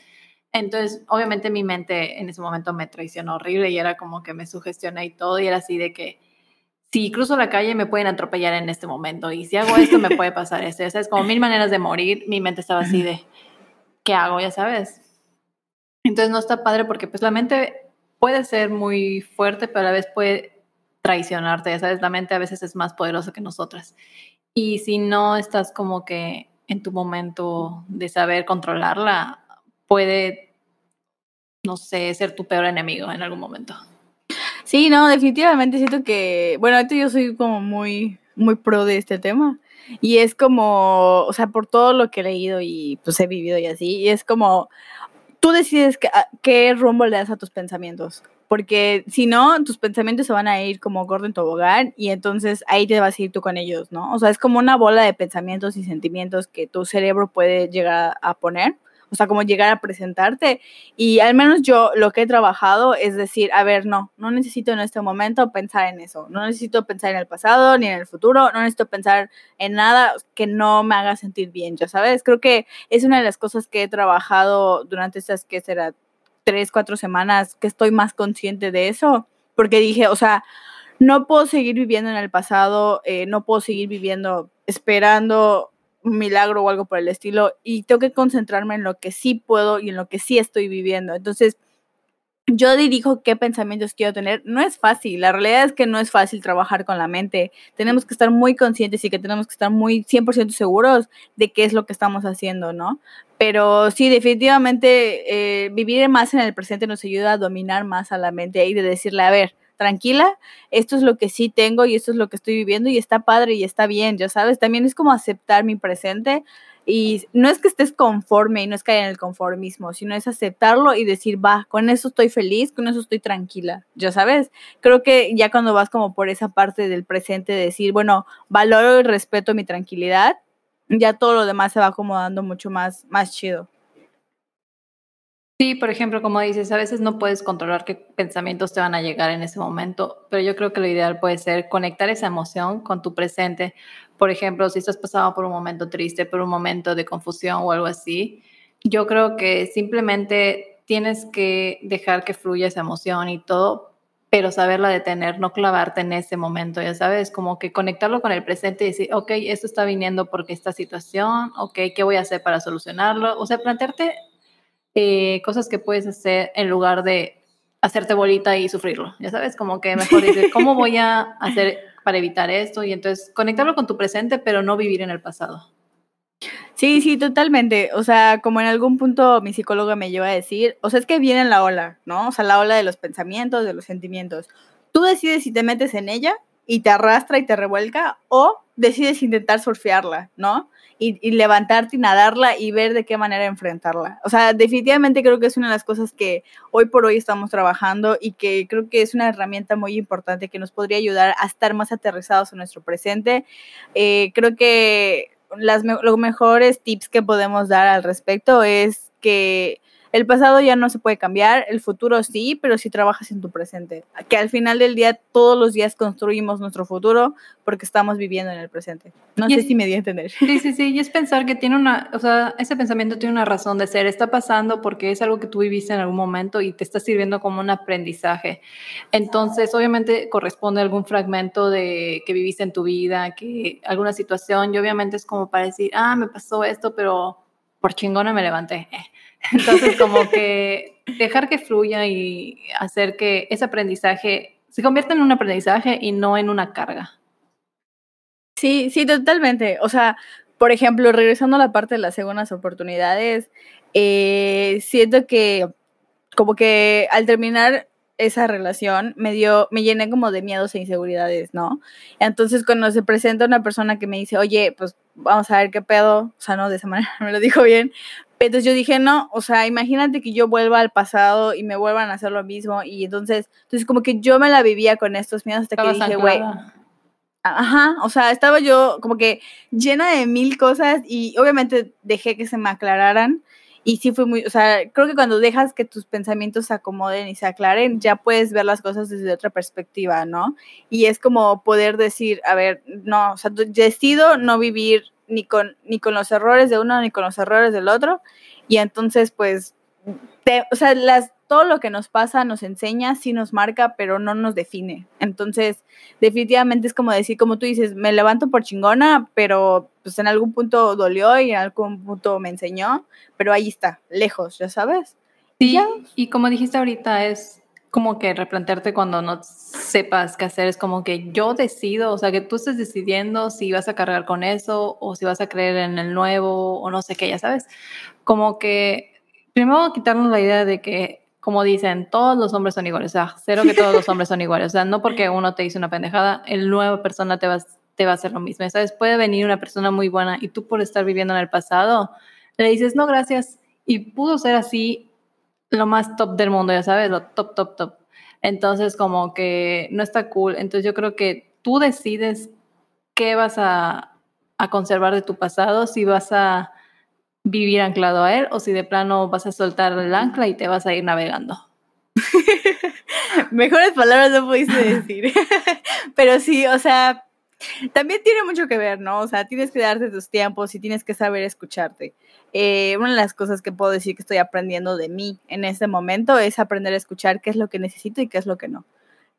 Entonces, obviamente mi mente en ese momento me traicionó horrible y era como que me sugestioné y todo y era así de que si cruzo la calle me pueden atropellar en este momento y si hago esto me puede pasar esto. Ya sabes, como mil maneras de morir, mi mente estaba así de, ¿qué hago? Ya sabes. Entonces no está padre porque pues la mente puede ser muy fuerte, pero a la vez puede traicionarte, ya sabes, la mente a veces es más poderosa que nosotras. Y si no estás como que en tu momento de saber controlarla, puede, no sé, ser tu peor enemigo en algún momento. Sí, no, definitivamente siento que, bueno, ahorita yo soy como muy, muy pro de este tema. Y es como, o sea, por todo lo que he leído y pues he vivido y así, y es como, tú decides qué rumbo le das a tus pensamientos. Porque si no, tus pensamientos se van a ir como gordo en tobogán y entonces ahí te vas a ir tú con ellos, ¿no? O sea, es como una bola de pensamientos y sentimientos que tu cerebro puede llegar a poner o sea, como llegar a presentarte. Y al menos yo lo que he trabajado es decir, a ver, no, no necesito en este momento pensar en eso, no necesito pensar en el pasado ni en el futuro, no necesito pensar en nada que no me haga sentir bien, ya sabes, creo que es una de las cosas que he trabajado durante estas, que será, tres, cuatro semanas, que estoy más consciente de eso, porque dije, o sea, no puedo seguir viviendo en el pasado, eh, no puedo seguir viviendo esperando un milagro o algo por el estilo y tengo que concentrarme en lo que sí puedo y en lo que sí estoy viviendo. Entonces, yo dirijo qué pensamientos quiero tener. No es fácil, la realidad es que no es fácil trabajar con la mente. Tenemos que estar muy conscientes y que tenemos que estar muy 100% seguros de qué es lo que estamos haciendo, ¿no? Pero sí, definitivamente eh, vivir más en el presente nos ayuda a dominar más a la mente y de decirle, a ver, tranquila, esto es lo que sí tengo y esto es lo que estoy viviendo y está padre y está bien, ya sabes, también es como aceptar mi presente y no es que estés conforme y no es caer en el conformismo, sino es aceptarlo y decir, va, con eso estoy feliz, con eso estoy tranquila, ya sabes. Creo que ya cuando vas como por esa parte del presente, decir, bueno, valoro y respeto mi tranquilidad, ya todo lo demás se va acomodando mucho más, más chido. Sí, por ejemplo, como dices, a veces no puedes controlar qué pensamientos te van a llegar en ese momento, pero yo creo que lo ideal puede ser conectar esa emoción con tu presente. Por ejemplo, si estás pasando por un momento triste, por un momento de confusión o algo así, yo creo que simplemente tienes que dejar que fluya esa emoción y todo, pero saberla detener, no clavarte en ese momento, ya sabes, como que conectarlo con el presente y decir, ok, esto está viniendo porque esta situación, ok, ¿qué voy a hacer para solucionarlo? O sea, plantearte eh, cosas que puedes hacer en lugar de hacerte bolita y sufrirlo. Ya sabes, como que mejor decir, ¿cómo voy a hacer para evitar esto? Y entonces conectarlo con tu presente, pero no vivir en el pasado. Sí, sí, totalmente. O sea, como en algún punto mi psicóloga me lleva a decir, o sea, es que viene la ola, ¿no? O sea, la ola de los pensamientos, de los sentimientos. Tú decides si te metes en ella y te arrastra y te revuelca o decides intentar surfearla, ¿no? Y, levantarte y nadarla y ver de qué manera enfrentarla. O sea, definitivamente creo que es una de las cosas que hoy por hoy estamos trabajando y que creo que es una herramienta muy importante que nos podría ayudar a estar más aterrizados en nuestro presente. Eh, creo que las, los mejores tips que podemos dar al respecto es que el pasado ya no se puede cambiar, el futuro sí, pero si trabajas en tu presente. Que al final del día, todos los días construimos nuestro futuro porque estamos viviendo en el presente. No sé si me di a entender. Sí, sí, sí. Y es pensar que tiene una, o sea, ese pensamiento tiene una razón de ser. Está pasando porque es algo que tú viviste en algún momento y te está sirviendo como un aprendizaje. Entonces, obviamente corresponde a algún fragmento de que viviste en tu vida, que alguna situación, y obviamente es como para decir, ah, me pasó esto, pero por chingona me levanté. Entonces, como que dejar que fluya y hacer que ese aprendizaje se convierta en un aprendizaje y no en una carga. Sí, sí, totalmente. O sea, por ejemplo, regresando a la parte de las segundas oportunidades, eh, siento que como que al terminar esa relación me dio, me llené como de miedos e inseguridades, ¿no? Entonces cuando se presenta una persona que me dice, oye, pues vamos a ver qué pedo, o sea, no, de esa manera me lo dijo bien, entonces yo dije, no, o sea, imagínate que yo vuelva al pasado y me vuelvan a hacer lo mismo. Y entonces, entonces como que yo me la vivía con estos miedos hasta que dije, güey. Ajá, o sea, estaba yo como que llena de mil cosas y obviamente dejé que se me aclararan. Y sí fue muy, o sea, creo que cuando dejas que tus pensamientos se acomoden y se aclaren, ya puedes ver las cosas desde otra perspectiva, ¿no? Y es como poder decir, a ver, no, o sea, decido no vivir ni con, ni con los errores de uno ni con los errores del otro. Y entonces, pues, o sea, las, todo lo que nos pasa nos enseña, sí nos marca, pero no nos define. Entonces, definitivamente es como decir, como tú dices, me levanto por chingona, pero pues en algún punto dolió y en algún punto me enseñó, pero ahí está, lejos, ya sabes. Sí, y como dijiste ahorita, es como que replantearte cuando no sepas qué hacer, es como que yo decido, o sea, que tú estés decidiendo si vas a cargar con eso o si vas a creer en el nuevo o no sé qué, ya sabes. Como que primero quitarnos la idea de que, como dicen, todos los hombres son iguales, o sea, cero que todos los hombres son iguales, o sea, no porque uno te dice una pendejada, el nuevo persona te va, te va a hacer lo mismo, ¿sabes? Puede venir una persona muy buena y tú por estar viviendo en el pasado, le dices, no, gracias, y pudo ser así lo más top del mundo, ya sabes, lo top, top, top. Entonces, como que no está cool. Entonces, yo creo que tú decides qué vas a, conservar de tu pasado, si vas a vivir anclado a él o si de plano vas a soltar el ancla y te vas a ir navegando. Mejores palabras no pudiste decir. Pero sí, o sea, también tiene mucho que ver, ¿no? O sea, tienes que darte tus tiempos y tienes que saber escucharte. Eh, una de las cosas que puedo decir que estoy aprendiendo de mí en este momento es aprender a escuchar qué es lo que necesito y qué es lo que no.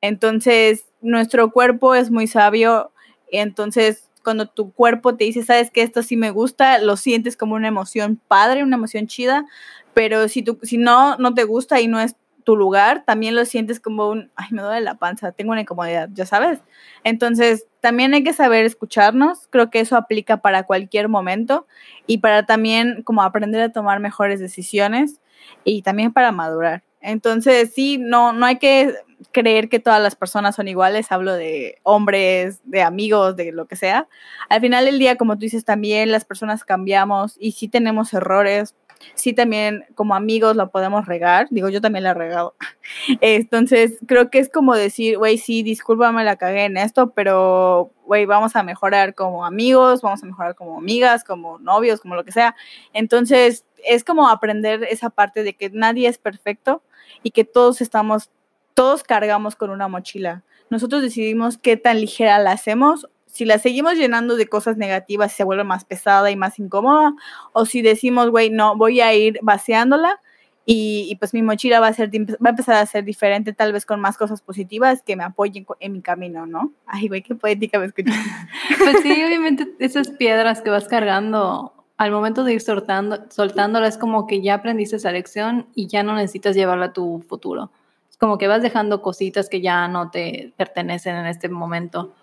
Entonces, nuestro cuerpo es muy sabio, entonces cuando tu cuerpo te dice, sabes que esto sí me gusta, lo sientes como una emoción padre, una emoción chida, pero si, tú, si no, no te gusta y no es tu lugar, también lo sientes como un, ay, me duele la panza, tengo una incomodidad, ya sabes. Entonces, también hay que saber escucharnos, creo que eso aplica para cualquier momento y para también como aprender a tomar mejores decisiones y también para madurar. Entonces, sí, no, no hay que creer que todas las personas son iguales, hablo de hombres, de amigos, de lo que sea. Al final del día, como tú dices, también las personas cambiamos y sí tenemos errores, sí también como amigos lo podemos regar, digo, yo también la he regado. Entonces, creo que es como decir, güey, sí, discúlpame, la cagué en esto, pero, güey, vamos a mejorar como amigos, vamos a mejorar como amigas, como novios, como lo que sea. Entonces, es como aprender esa parte de que nadie es perfecto y que todos estamos, todos cargamos con una mochila. Nosotros decidimos qué tan ligera la hacemos si la seguimos llenando de cosas negativas se vuelve más pesada y más incómoda, o si decimos, güey, no, voy a ir vaciándola y, pues mi mochila va a, ser, va a empezar a ser diferente, tal vez con más cosas positivas que me apoyen en mi camino, ¿no? Ay, güey, qué poética me escuché. pues sí, obviamente esas piedras que vas cargando, al momento de ir soltando, soltándola es como que ya aprendiste esa lección y ya no necesitas llevarla a tu futuro. Es como que vas dejando cositas que ya no te pertenecen en este momento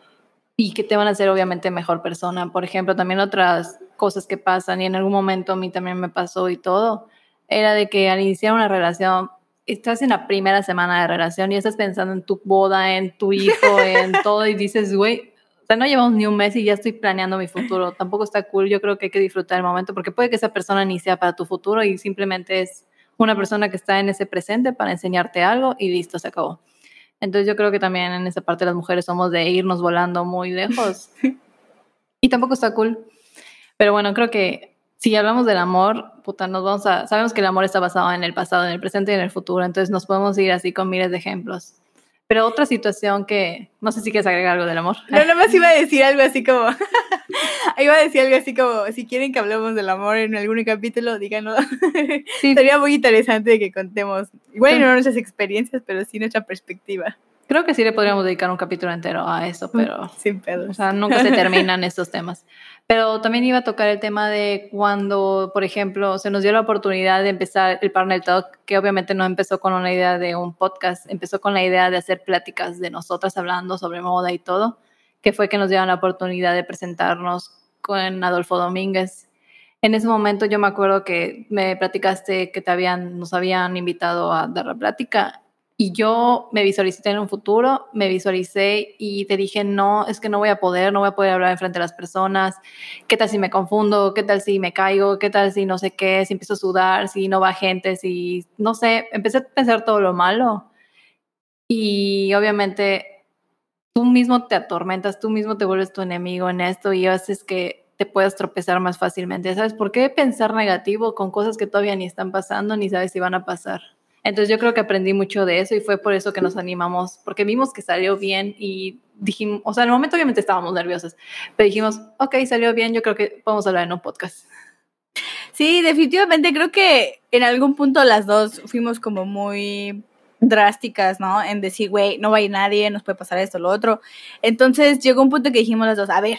y que te van a hacer obviamente mejor persona. Por ejemplo, también otras cosas que pasan y en algún momento a mí también me pasó y todo, era de que al iniciar una relación, estás en la primera semana de relación y estás pensando en tu boda, en tu hijo, en todo y dices, güey, o sea, no llevamos ni un mes y ya estoy planeando mi futuro. Tampoco está cool. Yo creo que hay que disfrutar el momento porque puede que esa persona ni sea para tu futuro y simplemente es una persona que está en ese presente para enseñarte algo y listo, se acabó. Entonces yo creo que también en esa parte las mujeres somos de irnos volando muy lejos. y tampoco está cool. Pero bueno, creo que si hablamos del amor, puta, nos vamos a... Sabemos que el amor está basado en el pasado, en el presente y en el futuro. Entonces nos podemos ir así con miles de ejemplos. Pero otra situación que... No sé si quieres agregar algo del amor. No, nada más iba a decir algo así como... iba a decir algo así como, si quieren que hablemos del amor en algún capítulo, díganos. Sí. Sería muy interesante que contemos, igual no nuestras experiencias, pero sí nuestra perspectiva. Creo que sí le podríamos dedicar un capítulo entero a eso, pero... Sin pedo. O sea, nunca se terminan estos temas. Pero también iba a tocar el tema de cuando, por ejemplo, se nos dio la oportunidad de empezar el Partner Talk, que obviamente no empezó con una idea de un podcast, empezó con la idea de hacer pláticas de nosotras hablando sobre moda y todo, que fue que nos dieron la oportunidad de presentarnos con Adolfo Domínguez. En ese momento yo me acuerdo que me platicaste que te habían, nos habían invitado a dar la plática y yo me visualicé en un futuro, me visualicé y te dije, no, es que no voy a poder, no voy a poder hablar en frente de las personas, qué tal si me confundo, qué tal si me caigo, qué tal si no sé qué, si empiezo a sudar, si no va gente, si, no sé, empecé a pensar todo lo malo. Y obviamente tú mismo te atormentas, tú mismo te vuelves tu enemigo en esto y haces que te puedas tropezar más fácilmente. ¿Sabes por qué pensar negativo con cosas que todavía ni están pasando ni sabes si van a pasar? Entonces yo creo que aprendí mucho de eso y fue por eso que nos animamos, porque vimos que salió bien y dijimos, o sea, en el momento obviamente estábamos nerviosas, pero dijimos, ok, salió bien, yo creo que podemos hablar en un podcast. Sí, definitivamente creo que en algún punto las dos fuimos como muy drásticas, ¿no? En decir, güey, no va a ir nadie, nos puede pasar esto, lo otro. Entonces llegó un punto que dijimos las dos, a ver,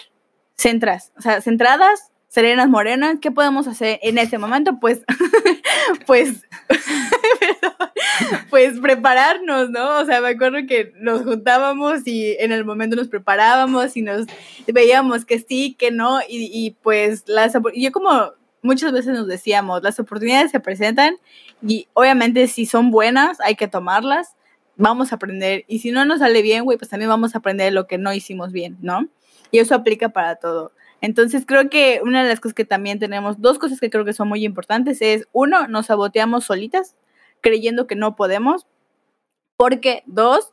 centras, o sea, centradas, serenas, morenas, ¿qué podemos hacer en ese momento? Pues, pues, pues prepararnos, ¿no? O sea, me acuerdo que nos juntábamos y en el momento nos preparábamos y nos veíamos que sí, que no, y, y pues las, yo como muchas veces nos decíamos, las oportunidades se presentan y obviamente si son buenas hay que tomarlas, vamos a aprender y si no nos sale bien, güey, pues también vamos a aprender lo que no hicimos bien, ¿no? Y eso aplica para todo. Entonces creo que una de las cosas que también tenemos, dos cosas que creo que son muy importantes es, uno, nos saboteamos solitas creyendo que no podemos, porque dos,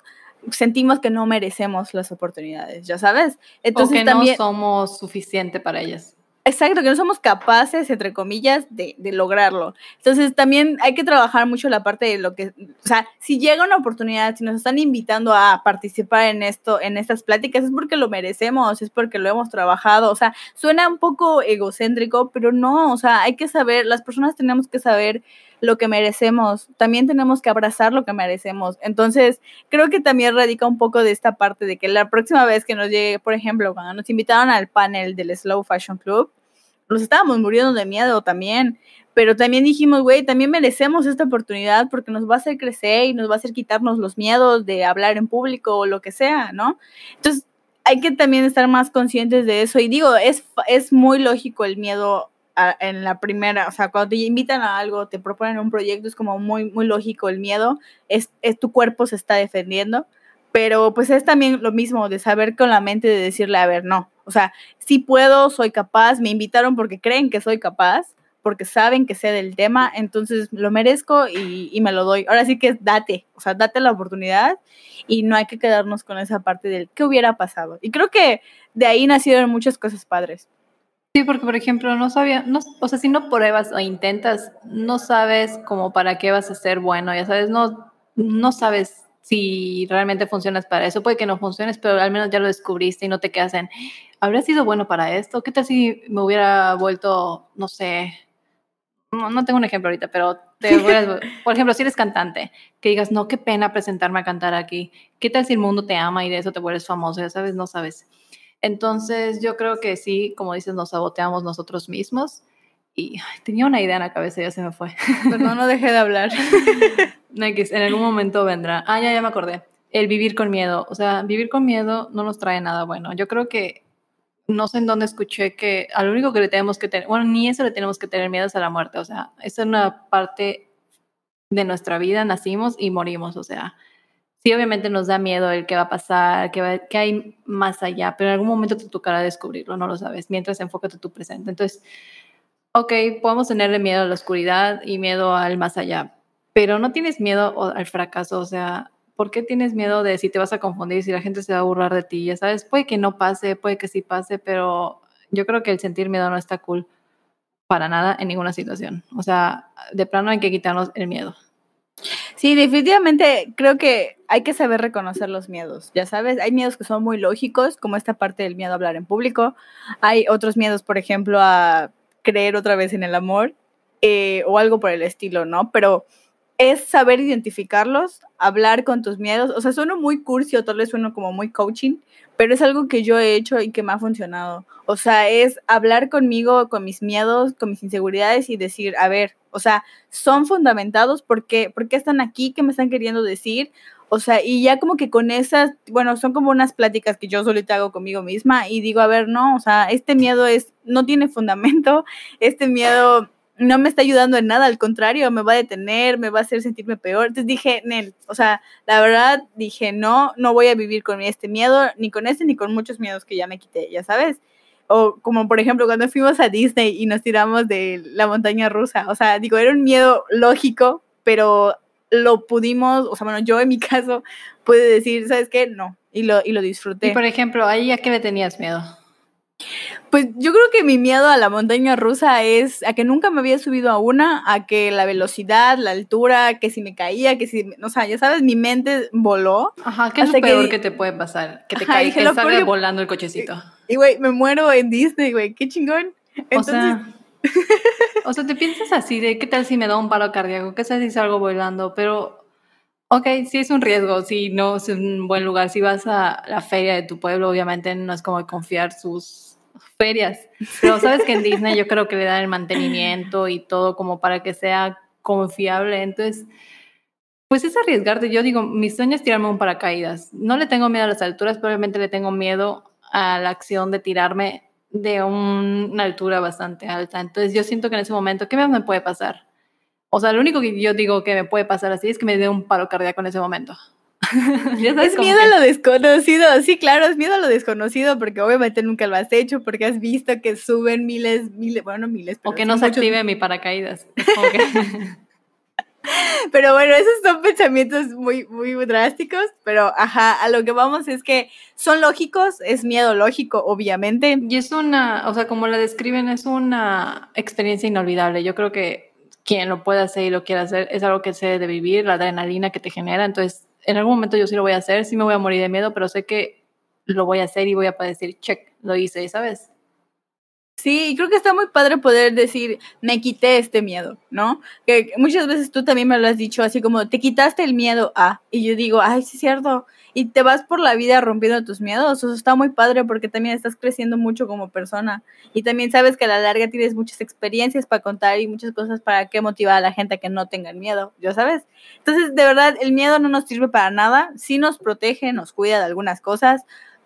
sentimos que no merecemos las oportunidades, ya sabes. Entonces o que también, no somos suficiente para ellas. Exacto, que no somos capaces, entre comillas, de, de, lograrlo. Entonces también hay que trabajar mucho la parte de lo que, o sea, si llega una oportunidad, si nos están invitando a participar en esto, en estas pláticas, es porque lo merecemos, es porque lo hemos trabajado. O sea, suena un poco egocéntrico, pero no, o sea, hay que saber, las personas tenemos que saber lo que merecemos, también tenemos que abrazar lo que merecemos. Entonces, creo que también radica un poco de esta parte de que la próxima vez que nos llegue, por ejemplo, cuando nos invitaron al panel del Slow Fashion Club, nos estábamos muriendo de miedo también, pero también dijimos, güey, también merecemos esta oportunidad porque nos va a hacer crecer y nos va a hacer quitarnos los miedos de hablar en público o lo que sea, ¿no? Entonces, hay que también estar más conscientes de eso. Y digo, es, es muy lógico el miedo en la primera, o sea, cuando te invitan a algo, te proponen un proyecto, es como muy, muy lógico el miedo, es, es tu cuerpo se está defendiendo, pero pues es también lo mismo de saber con la mente de decirle, a ver, no, o sea, sí puedo, soy capaz, me invitaron porque creen que soy capaz, porque saben que sé del tema, entonces lo merezco y, y me lo doy. Ahora sí que date, o sea, date la oportunidad y no hay que quedarnos con esa parte del qué hubiera pasado. Y creo que de ahí nacieron muchas cosas padres. Sí, porque por ejemplo, no sabía, no, o sea, si no pruebas o intentas, no sabes como para qué vas a ser bueno, ya sabes, no, no sabes si realmente funcionas para eso. Puede que no funciones, pero al menos ya lo descubriste y no te quedas en, ¿habría sido bueno para esto? ¿Qué tal si me hubiera vuelto, no sé, no, no tengo un ejemplo ahorita, pero te por ejemplo, si eres cantante, que digas, no, qué pena presentarme a cantar aquí. ¿Qué tal si el mundo te ama y de eso te vuelves famoso? Ya sabes, no sabes. Entonces yo creo que sí, como dices, nos saboteamos nosotros mismos. Y tenía una idea en la cabeza y ya se me fue. Perdón, no dejé de hablar. en algún momento vendrá. Ah, ya, ya me acordé. El vivir con miedo. O sea, vivir con miedo no nos trae nada bueno. Yo creo que, no sé en dónde escuché que a lo único que le tenemos que tener, bueno, ni eso le tenemos que tener miedo es a la muerte. O sea, esa es una parte de nuestra vida. Nacimos y morimos. O sea, sí, obviamente nos da miedo el qué va a pasar, qué, qué hay más allá, pero en algún momento te tocará descubrirlo, no lo sabes, mientras enfócate tu presente. Entonces, ok, podemos tenerle miedo a la oscuridad y miedo al más allá, pero no tienes miedo al fracaso, o sea, ¿por qué tienes miedo de si te vas a confundir, si la gente se va a burlar de ti? Ya sabes, puede que no pase, puede que sí pase, pero yo creo que el sentir miedo no está cool para nada en ninguna situación. O sea, de plano hay que quitarnos el miedo. Sí, definitivamente creo que hay que saber reconocer los miedos, ya sabes, hay miedos que son muy lógicos, como esta parte del miedo a hablar en público, hay otros miedos, por ejemplo, a creer otra vez en el amor eh, o algo por el estilo, ¿no? Pero es saber identificarlos, hablar con tus miedos, o sea, suena muy cursi o tal vez suena como muy coaching, pero es algo que yo he hecho y que me ha funcionado. O sea, es hablar conmigo, con mis miedos, con mis inseguridades y decir, a ver, o sea, son fundamentados, ¿por qué, ¿Por qué están aquí? ¿Qué me están queriendo decir? O sea, y ya como que con esas, bueno, son como unas pláticas que yo solita hago conmigo misma y digo, a ver, no, o sea, este miedo es, no tiene fundamento, este miedo no me está ayudando en nada, al contrario, me va a detener, me va a hacer sentirme peor. Entonces dije, Nel, o sea, la verdad dije, no, no voy a vivir con este miedo, ni con este, ni con muchos miedos que ya me quité, ya sabes. O como por ejemplo cuando fuimos a Disney y nos tiramos de la montaña rusa. O sea, digo, era un miedo lógico, pero lo pudimos, o sea, bueno, yo en mi caso pude decir, ¿sabes qué? No, y lo, y lo disfruté. Y por ejemplo, ¿ahí a qué le tenías miedo? Pues yo creo que mi miedo a la montaña rusa es a que nunca me había subido a una, a que la velocidad, la altura, que si me caía, que si, o sea, ya sabes, mi mente voló. Ajá, ¿qué es lo peor que, te puede pasar? Que te caiga, que salga volando el cochecito. Y güey, me muero en Disney, güey, qué chingón. o sea, o sea, te piensas así de qué tal si me da un paro cardíaco, qué tal si salgo volando, pero Ok, sí es un riesgo, si no es un buen lugar. Si vas a la feria de tu pueblo, obviamente no es como confiar sus ferias. Pero sabes que en Disney yo creo que le dan el mantenimiento y todo como para que sea confiable. Entonces, pues es arriesgarte. Yo digo, mi sueño es tirarme un paracaídas. No le tengo miedo a las alturas, pero obviamente le tengo miedo a la acción de tirarme de una altura bastante alta. Entonces yo siento que en ese momento, ¿qué me puede pasar? O sea, lo único que yo digo que me puede pasar así es que me dé un paro cardíaco en ese momento. es miedo a lo desconocido, sí, claro, es miedo a lo desconocido porque obviamente nunca lo has hecho, porque has visto que suben miles, miles, bueno, miles. Pero o que no se active mi paracaídas. Pero bueno, esos son pensamientos muy, muy drásticos, pero ajá, a lo que vamos es que son lógicos, es miedo lógico, obviamente. Y es una, o sea, como la describen, es una experiencia inolvidable. Yo creo que quien lo pueda hacer y lo quiera hacer es algo que se debe vivir, la adrenalina que te genera. Entonces, en algún momento yo sí lo voy a hacer, sí me voy a morir de miedo, pero sé que lo voy a hacer y voy a decir, check, lo hice, ¿sabes? Sí, creo que está muy padre poder decir, me quité este miedo, ¿no? Que muchas veces tú también me lo has dicho, así como, te quitaste el miedo a, y yo digo, ay, sí es cierto, y te vas por la vida rompiendo tus miedos, eso está muy padre porque también estás creciendo mucho como persona, y también sabes que a la larga tienes muchas experiencias para contar y muchas cosas para que motivar a la gente a que no tengan miedo, ¿ya sabes? Entonces, de verdad, el miedo no nos sirve para nada, sí nos protege, nos cuida de algunas cosas,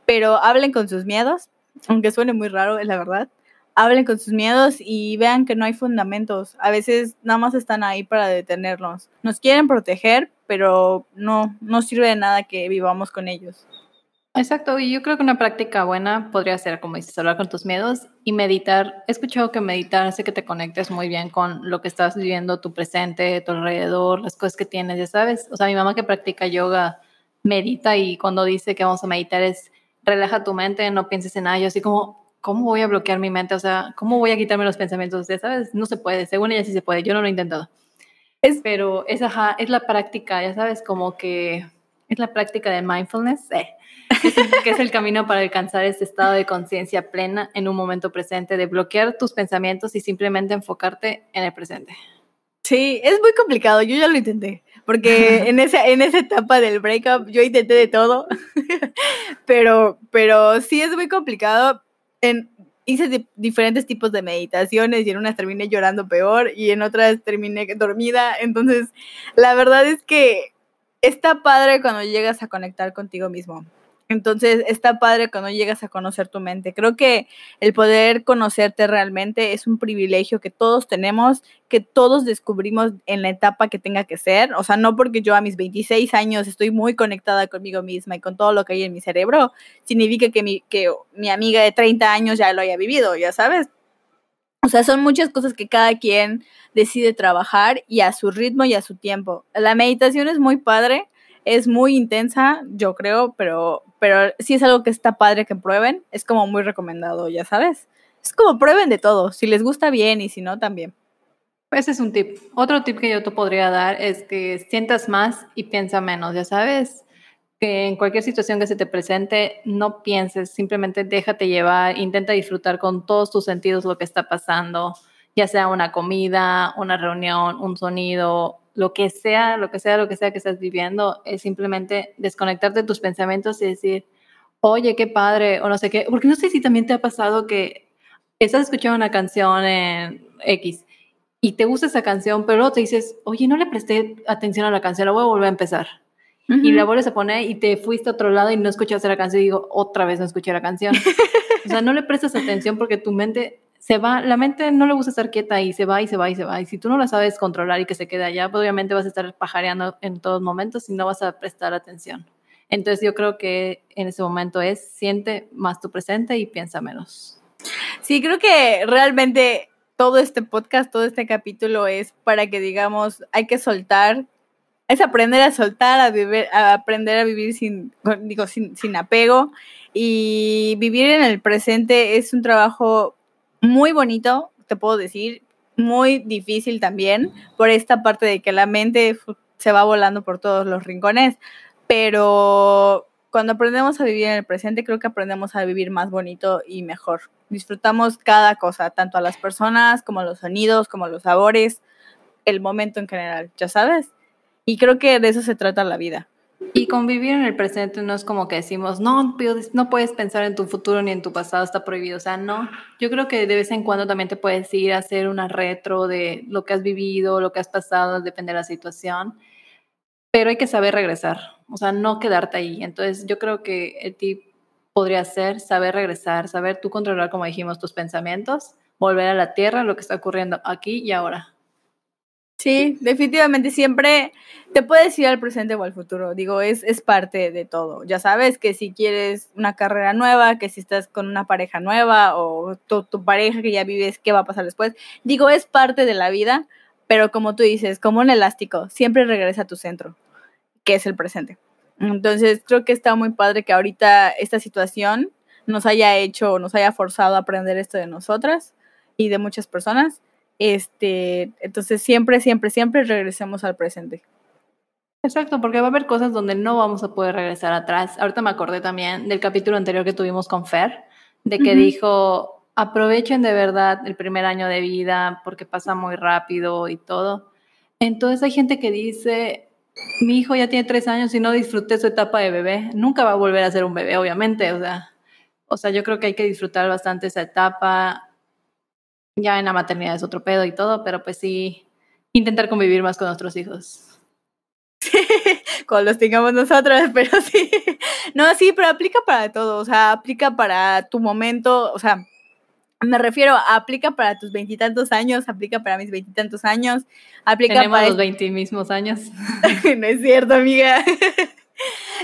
pero hablen con sus miedos, aunque suene muy raro, es la verdad hablen con sus miedos y vean que no hay fundamentos. A veces nada más están ahí para detenernos. Nos quieren proteger, pero no, no sirve de nada que vivamos con ellos. Exacto, y yo creo que una práctica buena podría ser, como dices, hablar con tus miedos y meditar. He escuchado que meditar hace que te conectes muy bien con lo que estás viviendo, tu presente, tu alrededor, las cosas que tienes, ya sabes. O sea, mi mamá que practica yoga medita y cuando dice que vamos a meditar es relaja tu mente, no pienses en nada. Yo así como, ¿cómo voy a bloquear mi mente? O sea, ¿cómo voy a quitarme los pensamientos? Ya sabes, no se puede. Según ella sí se puede. Yo no lo he intentado. Es, pero es, ajá, es la práctica, ya sabes, como que es la práctica de mindfulness, eh, que, es, el camino para alcanzar este estado de conciencia plena en un momento presente, de bloquear tus pensamientos y simplemente enfocarte en el presente. Sí, es muy complicado, yo ya lo intenté, porque en esa, en esa etapa del breakup yo intenté de todo, pero, pero sí es muy complicado en, hice diferentes tipos de meditaciones y en unas terminé llorando peor y en otras terminé dormida. Entonces, la verdad es que está padre cuando llegas a conectar contigo mismo. Entonces, está padre cuando llegas a conocer tu mente. Creo que el poder conocerte realmente es un privilegio que todos tenemos, que todos descubrimos en la etapa que tenga que ser. O sea, no porque yo a mis 26 años estoy muy conectada conmigo misma y con todo lo que hay en mi cerebro, significa que mi, que mi amiga de 30 años ya lo haya vivido, ya sabes. O sea, son muchas cosas que cada quien decide trabajar y a su ritmo y a su tiempo. La meditación es muy padre es muy intensa, yo creo, pero, pero sí es algo que está padre que prueben. Es como muy recomendado, ya sabes. Es como prueben de todo. Si les gusta bien y si no, también. Ese es un tip. Otro tip que yo te podría dar es que sientas más y piensa menos, ya sabes. Que en cualquier situación que se te presente, no pienses, simplemente déjate llevar, intenta disfrutar con todos tus sentidos lo que está pasando, ya sea una comida, una reunión, un sonido, lo que sea, lo que sea, lo que sea que estás viviendo, es simplemente desconectarte de tus pensamientos y decir, oye, qué padre, o no sé qué, porque no sé si también te ha pasado que estás escuchando una canción en X y te gusta esa canción, pero luego te dices, oye, no le presté atención a la canción, la voy a volver a empezar. Y la vuelves a poner y te fuiste a otro lado y no escuchaste la canción y digo, otra vez no escuché la canción. o sea, no le prestas atención porque tu mente se va, la mente no le gusta estar quieta y se va y se va y se va. Y si tú no la sabes controlar y que se quede allá, pues obviamente vas a estar pajareando en todos momentos y no vas a prestar atención. Entonces yo creo que en ese momento es siente más tu presente y piensa menos. Sí, creo que realmente todo este podcast, todo este capítulo es para que digamos, hay que soltar, es aprender a soltar, a vivir, a aprender a vivir sin, digo, sin, sin apego y vivir en el presente es un trabajo muy bonito, te puedo decir, muy difícil también por esta parte de que la mente se va volando por todos los rincones, pero cuando aprendemos a vivir en el presente, creo que aprendemos a vivir más bonito y mejor. Disfrutamos cada cosa, tanto a las personas como los sonidos, como los sabores, el momento en general, ya sabes. Y creo que de eso se trata la vida. Y convivir en el presente no es como que decimos, no, no puedes pensar en tu futuro ni en tu pasado, está prohibido. O sea, no. Yo creo que de vez en cuando también te puedes ir a hacer una retro de lo que has vivido, lo que has pasado, depende de la situación. Pero hay que saber regresar, o sea, no quedarte ahí. Entonces, yo creo que el tip podría ser saber regresar, saber tú controlar, como dijimos, tus pensamientos, volver a la tierra, lo que está ocurriendo aquí y ahora. Sí, definitivamente siempre te puedes ir al presente o al futuro. Digo, es, es parte de todo. Ya sabes que si quieres una carrera nueva, que si estás con una pareja nueva o tu, tu pareja que ya vives, ¿qué va a pasar después? Digo, es parte de la vida, pero como tú dices, como un elástico, siempre regresa a tu centro, que es el presente. Entonces, creo que está muy padre que ahorita esta situación nos haya hecho, nos haya forzado a aprender esto de nosotras y de muchas personas. Este, entonces siempre, siempre, siempre regresemos al presente. Exacto, porque va a haber cosas donde no vamos a poder regresar atrás. Ahorita me acordé también del capítulo anterior que tuvimos con Fer, de que dijo, aprovechen de verdad el primer año de vida porque pasa muy rápido y todo. Entonces hay gente que dice, mi hijo ya tiene tres años y no disfruté su etapa de bebé. Nunca va a volver a ser un bebé, obviamente. O sea, o sea, yo creo que hay que disfrutar bastante esa etapa. Ya en la maternidad es otro pedo y todo, pero pues sí, intentar convivir más con nuestros hijos. cuando los tengamos nosotros, pero sí. No, sí, pero aplica para todo, o sea, aplica para tu momento, o sea, me refiero, aplica para tus veintitantos años, aplica para mis veintitantos años, aplica Tenemos para... los veinti mismos años. no es cierto, amiga.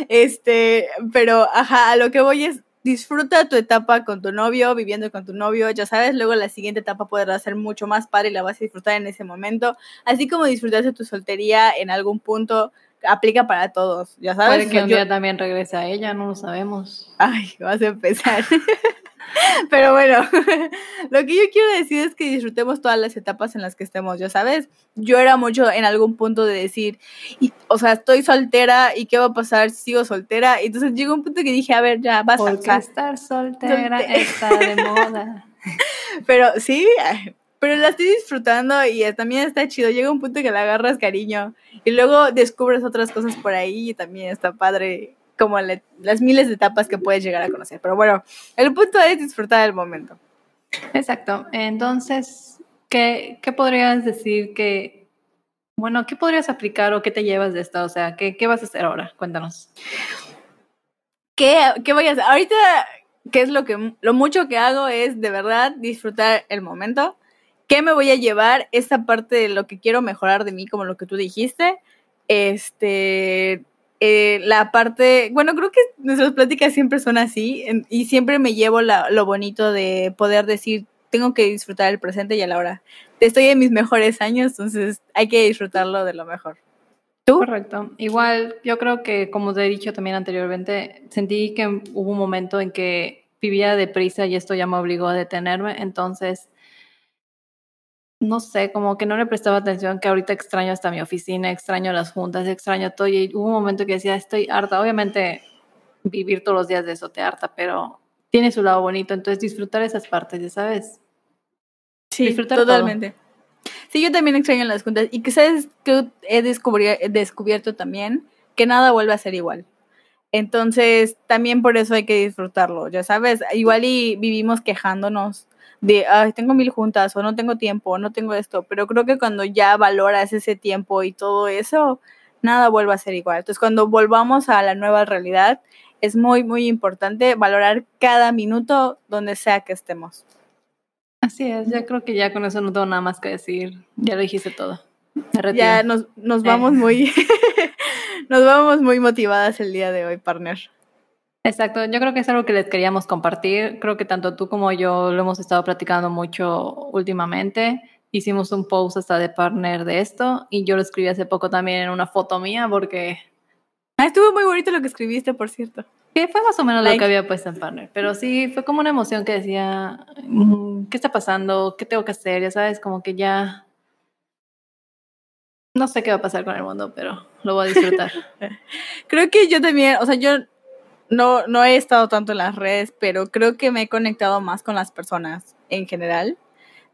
este, pero, ajá, a lo que voy es, disfruta tu etapa con tu novio, viviendo con tu novio, ya sabes, luego la siguiente etapa podrá ser mucho más padre y la vas a disfrutar en ese momento, así como disfrutaste tu soltería en algún punto, aplica para todos, ya sabes. Puede que un día también regrese a ella, no lo sabemos. Ay, vas a empezar. Pero bueno, lo que yo quiero decir es que disfrutemos todas las etapas en las que estemos, ya sabes. Yo era mucho en algún punto de decir, y, o sea, estoy soltera y qué va a pasar si sigo soltera. Y entonces llegó un punto que dije, a ver, ya basta. Porque estar soltera está de moda. Pero sí, pero la estoy disfrutando y también está chido. Llega un punto que le agarras cariño y luego descubres otras cosas por ahí y también está padre como las miles de etapas que puedes llegar a conocer. Pero bueno, el punto es disfrutar del momento. Exacto. Entonces, ¿qué, qué podrías decir que, bueno, qué podrías aplicar o qué te llevas de esto? O sea, ¿qué, qué vas a hacer ahora? Cuéntanos. ¿Qué, qué voy a hacer? Ahorita, ¿qué es lo que, lo mucho que hago es de verdad disfrutar el momento. ¿Qué me voy a llevar? Esta parte de lo que quiero mejorar de mí, como lo que tú dijiste. Este, eh, la parte, bueno, creo que nuestras pláticas siempre son así y siempre me llevo lo bonito de poder decir, tengo que disfrutar el presente y a la hora. Estoy en mis mejores años, entonces hay que disfrutarlo de lo mejor. ¿Tú? Correcto. Igual, yo creo que, como te he dicho también anteriormente, sentí que hubo un momento en que vivía deprisa y esto ya me obligó a detenerme, entonces no sé, como que no le prestaba atención, que ahorita extraño hasta mi oficina, extraño las juntas, extraño todo. Y hubo un momento que decía, estoy harta. Obviamente, vivir todos los días de eso te harta, pero tiene su lado bonito. Entonces, disfrutar esas partes, ya sabes. Sí, disfrutar totalmente. Sí, yo también extraño las juntas. Y que sabes que he descubierto también que nada vuelve a ser igual. Entonces, también por eso hay que disfrutarlo, ya sabes. Igual y vivimos quejándonos de, ay, tengo mil juntas o no tengo tiempo o no tengo esto, pero creo que cuando ya valoras ese tiempo y todo eso, nada vuelve a ser igual. Entonces, cuando volvamos a la nueva realidad, es muy, muy importante valorar cada minuto donde sea que estemos. Así es, ya creo que ya con eso no tengo nada más que decir, ya lo dijiste todo. Ya nos, nos vamos eh. muy, nos vamos muy motivadas el día de hoy, partner. Exacto, yo creo que es algo que les queríamos compartir. Creo que tanto tú como yo lo hemos estado platicando mucho últimamente. Hicimos un post hasta de partner de esto y yo lo escribí hace poco también en una foto mía porque... Ah, estuvo muy bonito lo que escribiste, por cierto. Que fue más o menos lo que había puesto en partner, pero sí fue como una emoción que decía, mm, ¿qué está pasando? ¿Qué tengo que hacer? Ya sabes, como que ya no sé qué va a pasar con el mundo, pero lo voy a disfrutar. Creo que yo también, o sea, yo no, no he estado tanto en las redes, pero creo que me he conectado más con las personas en general.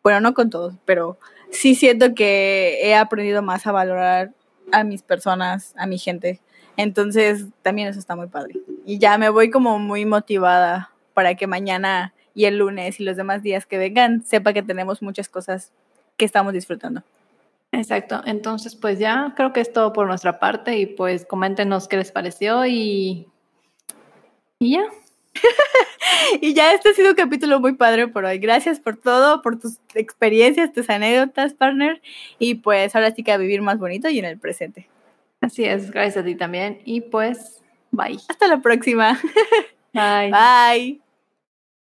Bueno, no con todos, pero sí siento que he aprendido más a valorar a mis personas, a mi gente. Entonces, también eso está muy padre. Y ya me voy como muy motivada para que mañana y el lunes y los demás días que vengan sepa que tenemos muchas cosas que estamos disfrutando. Exacto, entonces pues ya creo que es todo por nuestra parte y pues coméntenos qué les pareció y y ya. y ya este ha sido un capítulo muy padre por hoy. Gracias por todo, por tus experiencias, tus anécdotas, partner. Y pues ahora sí que a vivir más bonito y en el presente. Así es, gracias a ti también. Y pues, bye. Hasta la próxima. Bye. Bye.